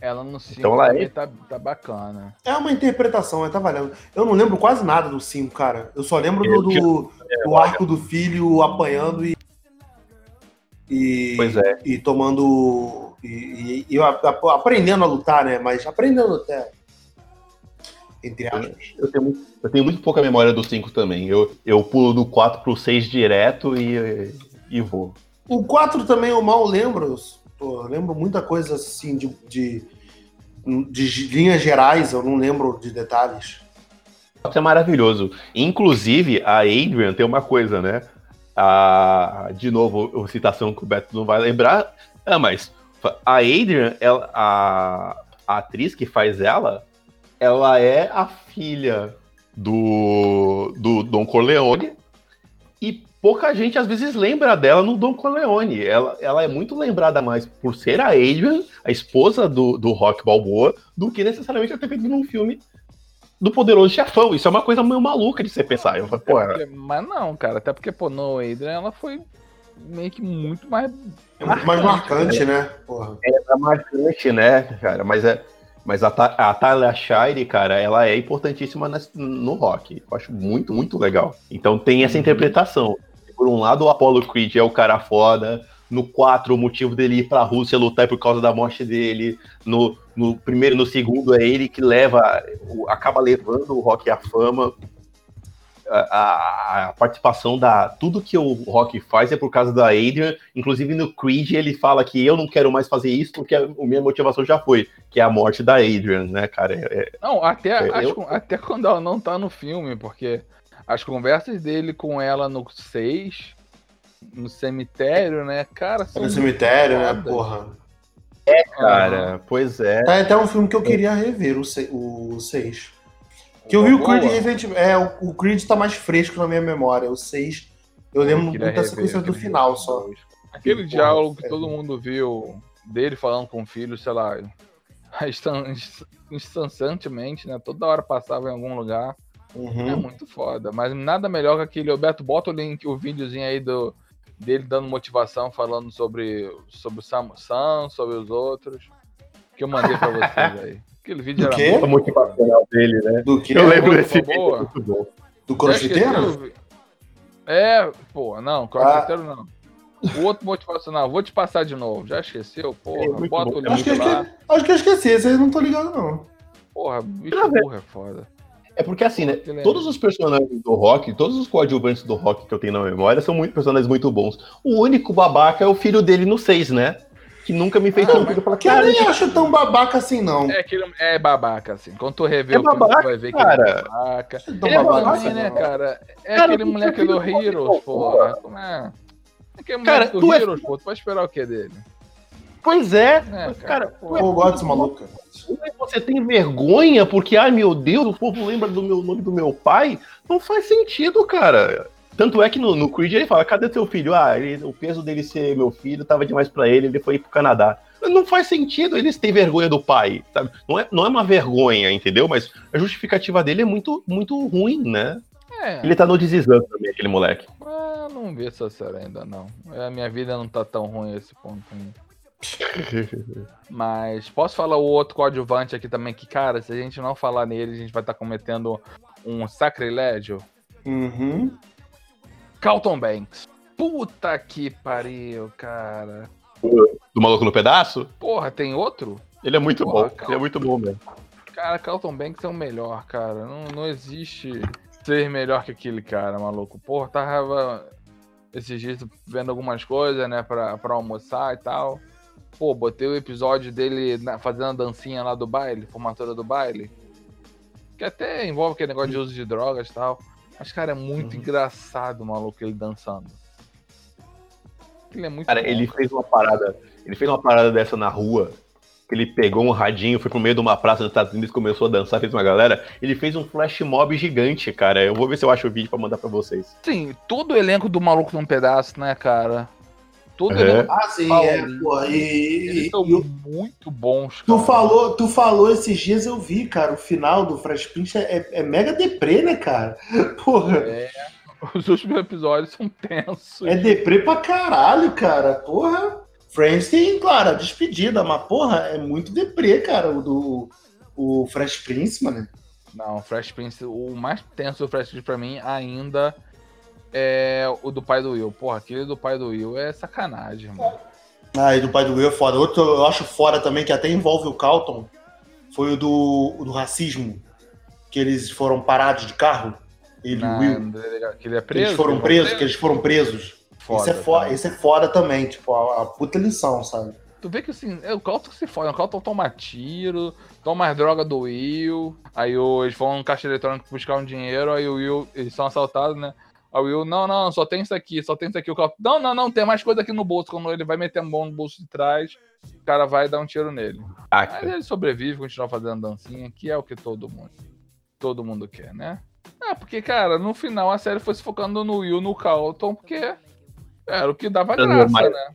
Ela no 5 Então ela também é- tá, tá bacana. É uma interpretação, tá valendo. Eu não lembro quase nada do 5, cara. Eu só lembro do, do, do arco do filho apanhando e. E, Pois é. e tomando. E, e- e eu a- a- aprendendo a lutar, né? Mas aprendendo até. Entre aspas. Eu tenho, muito, eu tenho muito pouca memória do 5 também. Eu, eu pulo do 4 pro 6 direto e, e vou. O 4 também eu mal lembro. Eu lembro muita coisa assim de, de, de linhas gerais, eu não lembro de detalhes. Isso é maravilhoso. Inclusive, a Adrian tem uma coisa, né? A, de novo, citação que o Beto não vai lembrar. Ah, mas a Adrian, ela, a, a atriz que faz ela, ela é a filha do, do Don Corleone. E pouca gente às vezes lembra dela no Don Corleone. Ela, ela é muito lembrada mais por ser a Adrian, a esposa do, do Rock Balboa, do que necessariamente ela ter feito num filme do Poderoso Chefão. Isso é uma coisa meio maluca de você pensar. Eu falo, pô, Porque- mas não, cara, até porque, pô, no Adrian ela foi meio que muito mais. É muito mais marcante, né? Porra. é marcante, né, cara? Mas é. Mas a, Ta- a Talia Shire, cara, ela é importantíssima no rock. Eu acho muito, muito legal. Então tem essa interpretação. Por um lado, o Apollo Creed é o cara foda. No 4, o motivo dele ir pra Rússia lutar é por causa da morte dele. No, no primeiro, no segundo, é ele que leva, acaba levando o rock à fama. A, a- participação da. Tudo que o Rock faz é por causa da Adrian. Inclusive no Creed ele fala que eu não quero mais fazer isso porque a, a minha motivação já foi, que é a morte da Adrian, né, cara? É- é- Não, até, É, acho eu- até quando ela não tá no filme, porque as conversas dele com ela no 6, no cemitério, né, cara, No cemitério, né? Porra. cara, pois é. Tá até um filme que eu queria rever, o 6. Que eu vi o Creed recentemente. É, o, Creed tá mais fresco na minha memória. O 6, eu lembro muito da sequência do final só. Aquele diálogo que é. todo mundo viu dele falando com o filho, sei lá, *laughs* instan- instantaneamente, né? Toda hora passava em algum lugar. É Uhum. muito foda. Mas nada melhor que aquele. Roberto, bota o link, o videozinho aí do, dele dando motivação, falando sobre, sobre o Sam, Sam, sobre os outros. Que eu mandei pra vocês aí. Aquele vídeo Do era A motivação dele, né? Do que? Eu lembro desse boa. vídeo, muito bom. Do crossfiteiro? É, pô, não, crossfiteiro não. O outro motivacional, vou te passar de novo. Já esqueceu? Porra, É, bota bom. o Acho que, link eu lá. esque... Acho que eu esqueci, eu não tô ligado, não. Porra, bicho burro é foda. É porque assim, né? Lembra. Todos os personagens do rock, todos os coadjuvantes do rock que eu tenho na memória são muito personagens muito bons. O único babaca é o filho dele no 6, né? Que nunca me fez Ah, sentido. Eu falo, Que eu cara, nem acho tão babaca assim, não. É aquele é babaca, assim. Quando tu rever É o filme, babaca, tu vai ver que cara. ele é babaca. Tão Ele é babaca assim, né, cara? É Cara, aquele moleque é do Heroes, porra. Como é? Aquele Cara, moleque do tu é- Heroes, pô. Tu vai esperar o que dele? Pois é. É, cara. Cara, pô. Eu gosto desse maluco. você tem vergonha porque, ai meu Deus, o povo lembra do meu nome do meu pai? Não faz sentido, cara. Tanto é que no, no Creed ele fala: cadê seu filho? Ah, ele- o peso dele ser meu filho tava demais pra ele, ele foi pro Canadá. Não faz sentido eles têm vergonha do pai, sabe? Não é, não é uma vergonha, entendeu? Mas a justificativa dele é muito, muito ruim, né? É, Ele tá no desexame também, aquele moleque. ah, não vi essa série ainda, não. É, A minha vida não tá tão ruim a esse ponto ainda. *laughs* Mas posso falar o outro coadjuvante aqui também, que, cara, se a gente não falar nele, a gente vai estar cometendo um sacrilégio. Uhum. Carlton Banks. Puta que pariu, cara. Do maluco no pedaço? Porra, tem outro? Ele é muito Porra, bom. calma. Ele é muito bom mesmo. Cara, Carlton Banks é o melhor, cara. Não, não existe ser melhor que aquele cara, maluco. Porra, tava esses dias vendo algumas coisas, né, pra, pra almoçar e tal. Pô, botei o episódio dele na- fazendo a dancinha lá do baile, formatura do baile. Que até envolve aquele negócio de uso de drogas e tal. Mas, cara, é muito Uhum. engraçado, maluco, ele dançando. Ele é muito Cara, bom, ele fez uma parada. Ele fez uma parada dessa na rua. que Ele pegou um radinho, foi pro meio de uma praça nos Estados Unidos, começou a dançar, fez uma galera. Ele fez um flash mob gigante, cara. Eu vou ver se eu acho o vídeo pra mandar pra vocês. Sim, todo o elenco do Maluco num Pedaço, né, cara? Todo É. Ah, sim, é, porra. E, Eles são e muito bons, tu, cara. falou, tu falou esses dias, eu vi, cara. O final do Fresh Prince é, é- é mega deprê, né, cara? *laughs* Porra. É, os últimos episódios são tensos. É deprê pra caralho, cara. Porra. Friends tem, claro, a despedida, mas, porra, é muito deprê, cara, o do o Fresh Prince, mano. Não, o Fresh Prince, o mais tenso do Fresh Prince pra mim ainda é o do pai do Will. Porra, aquele do pai do Will é sacanagem, mano. Ah, e do pai do Will é foda. Outro eu acho fora também, que até envolve o Calton, foi o do, o do racismo. Que eles foram parados de carro. Ele e o Na, Will. que ele é preso. eles foram vão presos, que eles foram presos. Foda, esse, é foda, cara. esse é foda também, tipo, a, a puta lição, sabe? Tu vê que assim, é o Calton que se fode. O Calton toma tiro, toma as drogas do Will. Aí o- eles vão no caixa eletrônico buscar um dinheiro. Aí o Will, eles são assaltados, né? O Will, não, não, só tem isso aqui, só tem isso aqui. O Calton, não, não, não, tem mais coisa aqui no bolso. Quando ele vai meter a mão no bolso de trás, o cara vai dar um tiro nele. Ah, Mas ele sobrevive, continua fazendo dancinha, que é o que todo mundo, todo mundo quer, né? É, porque, cara, no final a série foi se focando no Will, no Carlton, porque era o que dava graça, né?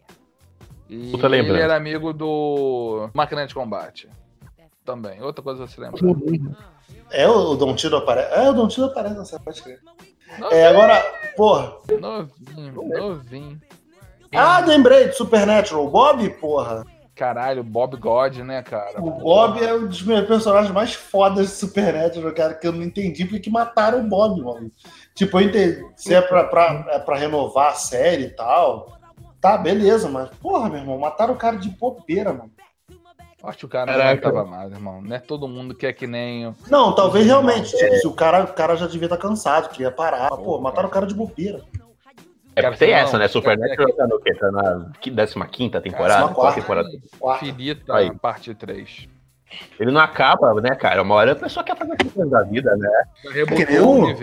E Puta ele lembrança. era amigo do Máquina de Combate. Também, outra coisa a se lembrar. É, o Don Tiro aparece. É, o Don Tiro aparece nessa pode crer. Novinho, É, agora, porra. novinho, novinho. Ah, lembrei de Supernatural. Bob, porra. Caralho, Bob God, né, cara? O Bob é um dos meus personagens mais fodas de Supernatural, cara, que eu não entendi porque que mataram o Bob, mano. Tipo, eu entendi. Se é pra, pra, é pra renovar a série e tal. Tá, beleza, mas, porra, meu irmão, mataram o cara de bobeira, mano. Acho que o cara não Caraca. aguentava mais, irmão. Não é todo mundo que é que nem. o- Não, talvez realmente. tipo, se o cara, o cara já devia estar cansado, queria parar. Pô, mataram o cara de bobeira. É porque tem Não, essa, né? cara, Supernatural tá no quê? Tá na 15 temporada? Quarta. temporada? Quarta. Filita, Aí. parte 3. Ele não acaba, né, cara? Uma hora a pessoa quer fazer coisa da vida, né? Que nem o.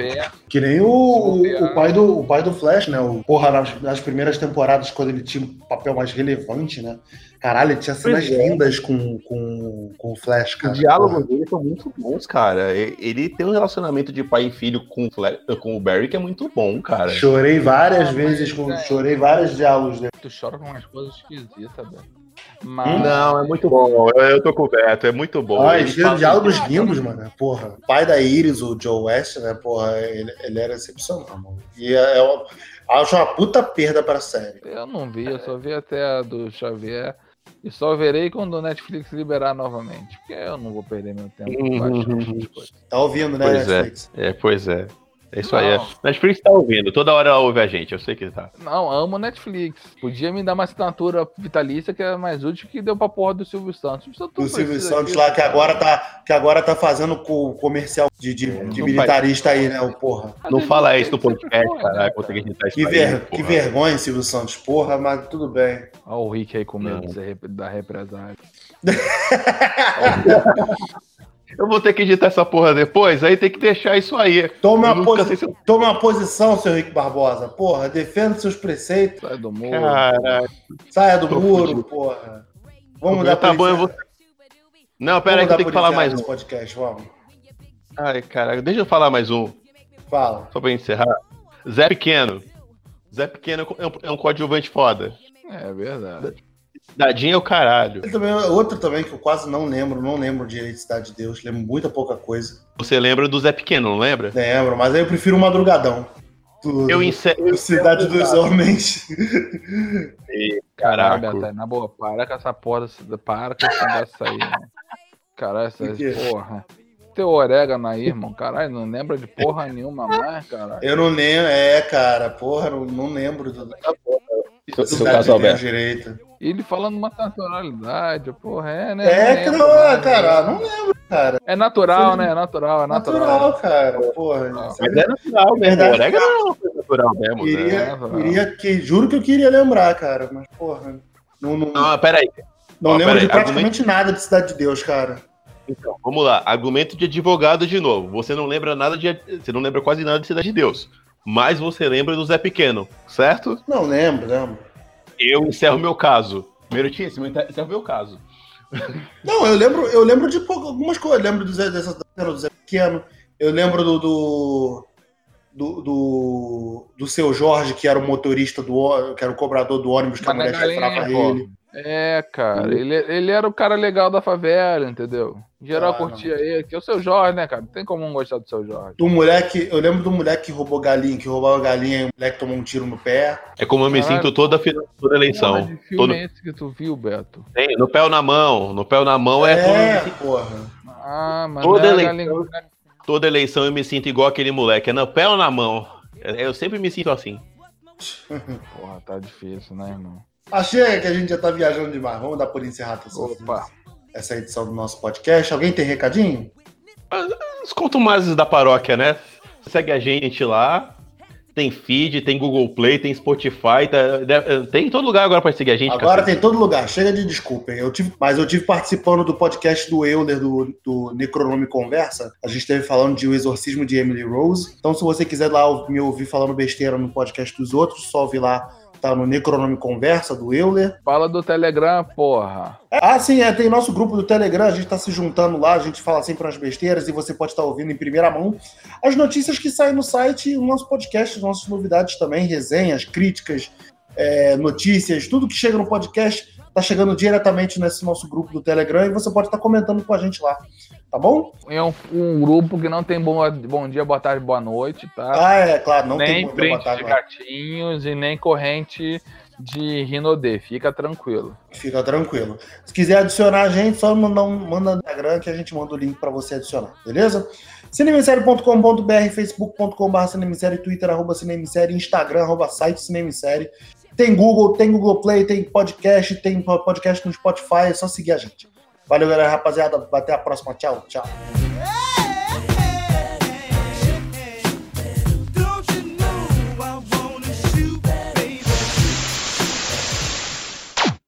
Que nem o, o, pai do, o pai do Flash, né? O, porra, nas, nas primeiras temporadas, quando ele tinha um papel mais relevante, né? Caralho, ele tinha cenas Pois é. lindas com, com, com o Flash, cara. Os diálogos dele são muito bons, cara. Ele tem um relacionamento de pai e filho com o, Fla- com o Barry que é muito bom, cara. Chorei várias Ah, vezes, com, é. chorei vários diálogos dele. Tu chora com umas coisas esquisitas, velho. Mas. Não, é muito bom. Eu, eu tô com o Beto, é muito bom. Ah, Ele ele tinha fala- diálogos lindos, mano. Porra. O pai da Iris, o Joe West, né? Porra, ele, ele era excepcional, mano. E é, é uma- acho uma puta perda pra série. Eu não vi, eu só vi até a do Xavier. E só verei quando o Netflix liberar novamente. Porque eu não vou perder meu tempo Uhum. baixando essas coisas. Tá ouvindo, né, Pois é. Netflix? É, pois é. É isso aí. Não. É. Netflix tá ouvindo, toda hora ela ouve a gente, eu sei que tá. Não, amo Netflix. Podia me dar uma assinatura vitalícia que é mais útil que deu pra porra do Silvio Santos. O não Silvio Santos lá, que cara. agora tá, que agora tá fazendo co- comercial de, de, de Não militarista aí, né? O porra. Não ele fala isso no que podcast, porra, né, cara? isso Que, aí, ver, porra. que vergonha, Silvio Santos. Porra, mas tudo bem. Olha o Rick aí com medo Não. de ser rep- da represália. *laughs* Eu vou ter que editar essa porra depois, aí tem que deixar isso aí. Tome uma, posi se tome uma posição, seu Rick Barbosa. Porra, defenda seus preceitos. Sai do muro. Caralho. Saia do Tô muro, fudido. porra. Vamos dar Tá bom, eu vou. Não, pera aí que eu tenho que falar mais um. podcast, vamos. Ai, caralho, deixa eu falar mais um, Fala. só pra encerrar. Zé Pequeno. Zé Pequeno é um, é um coadjuvante foda. É verdade. Dadinho é o caralho. Também, outro também que eu quase não lembro, não lembro direito de Cidade de Deus, lembro muita pouca coisa. Você lembra do Zé Pequeno, não lembra? Lembro, mas aí eu prefiro o Madrugadão. Do, Eu encerro. Cidade dos Homens. *laughs* Caralho, Caraca. Beto, na boa, para com essa porra, para com esse negócio aí, mano. Caralho, essas *laughs* porra. Teu orégano aí, irmão. Caralho, não lembra de porra nenhuma mais, caralho. Eu não lembro, é, cara, porra, não, não lembro do, do Seu, seu Cidade caso, Deus Alberto. direito. E ele falando uma naturalidade, porra, é, né? É, Não que lembro não, cara, né? não lembro, cara. É natural, né? É natural, é natural. Natural, cara, porra. Não. isso Mas é natural. Verdade, orégano é uma coisa natural mesmo, Queria, né? É, queria que, juro que eu queria lembrar, cara, mas porra, não, não, Não, pera aí. não ó, lembro peraí, de praticamente nada de Cidade de Deus, cara. Então, vamos lá. Argumento de advogado de novo. Você não lembra nada de. Você não lembra quase nada de Cidade de Deus. Mas você lembra do Zé Pequeno, certo? Não lembro, lembro. Eu encerro meu caso. Meritíssimo, encerro meu caso. Não, eu lembro, eu lembro de pouco- algumas coisas. Eu lembro do Zé, dessa, do Zé Pequeno. Eu lembro do do, do, do, do seu Jorge, que era o motorista do que era o cobrador do ônibus que a mulher chifrava ele. É, cara, ele, ele era o cara legal da favela, entendeu? Em Geral Ah, curtia ele, que é o seu Jorge, né, cara? Não tem como não gostar do seu Jorge. Do moleque, eu lembro do moleque que roubou galinha, que roubava galinha e o moleque tomou um tiro no pé. É como eu me Caralho. sinto toda, toda eleição. de filme Todo- é esse que tu viu, Beto? Tem, no pé ou na mão. No pé ou na mão é, é, porra. Ah, mas Toda não é eleição. galinha- toda eleição eu me sinto igual aquele moleque. É no pé ou na mão. É- Eu sempre me sinto assim. Porra, tá difícil, né, irmão? Achei que a gente já tá viajando demais. Vamos dar por encerrado essa, Opa. Essa edição do nosso podcast. Alguém tem recadinho? Os contumazes da paróquia, né? Segue a gente lá. Tem feed, tem Google Play, tem Spotify, tá- deve- tem em todo lugar agora pra seguir a gente. Agora tem todo lugar, chega de desculpem. Eu tive, mas eu tive participando do podcast do Euler, do, do Necronome Conversa. A gente esteve falando de O Exorcismo de Emily Rose. Então, se você quiser lá me ouvir falando besteira no podcast dos outros, só ouvir lá, tá no Necronome Conversa, do Euler. Fala do Telegram, porra. Ah, sim, é, tem nosso grupo do Telegram, a gente tá se juntando lá, a gente fala sempre umas besteiras e você pode estar ouvindo em primeira mão as notícias que saem no site, o nosso podcast, as nossas novidades também, resenhas, críticas, é, notícias, tudo que chega no podcast tá chegando diretamente nesse nosso grupo do Telegram e você pode estar comentando com a gente lá, tá bom? É um, um grupo que não tem bom, bom dia, boa tarde, boa noite, tá? Ah, é, claro, não nem tem como print botar de lá. gatinhos e nem corrente de Rinodê. Fica tranquilo. Fica tranquilo. Se quiser adicionar a gente, só mandar um, manda no Instagram que a gente manda o link para você adicionar, beleza? cinemissérie.com.br, facebook.com.br cinemissérie, twitter, arroba cinemissérie, instagram, arroba site cinemissérie. Tem Google, tem Google Play, tem podcast, tem podcast no Spotify, é só seguir a gente. Valeu, galera, rapaziada. Até a próxima. Tchau, tchau.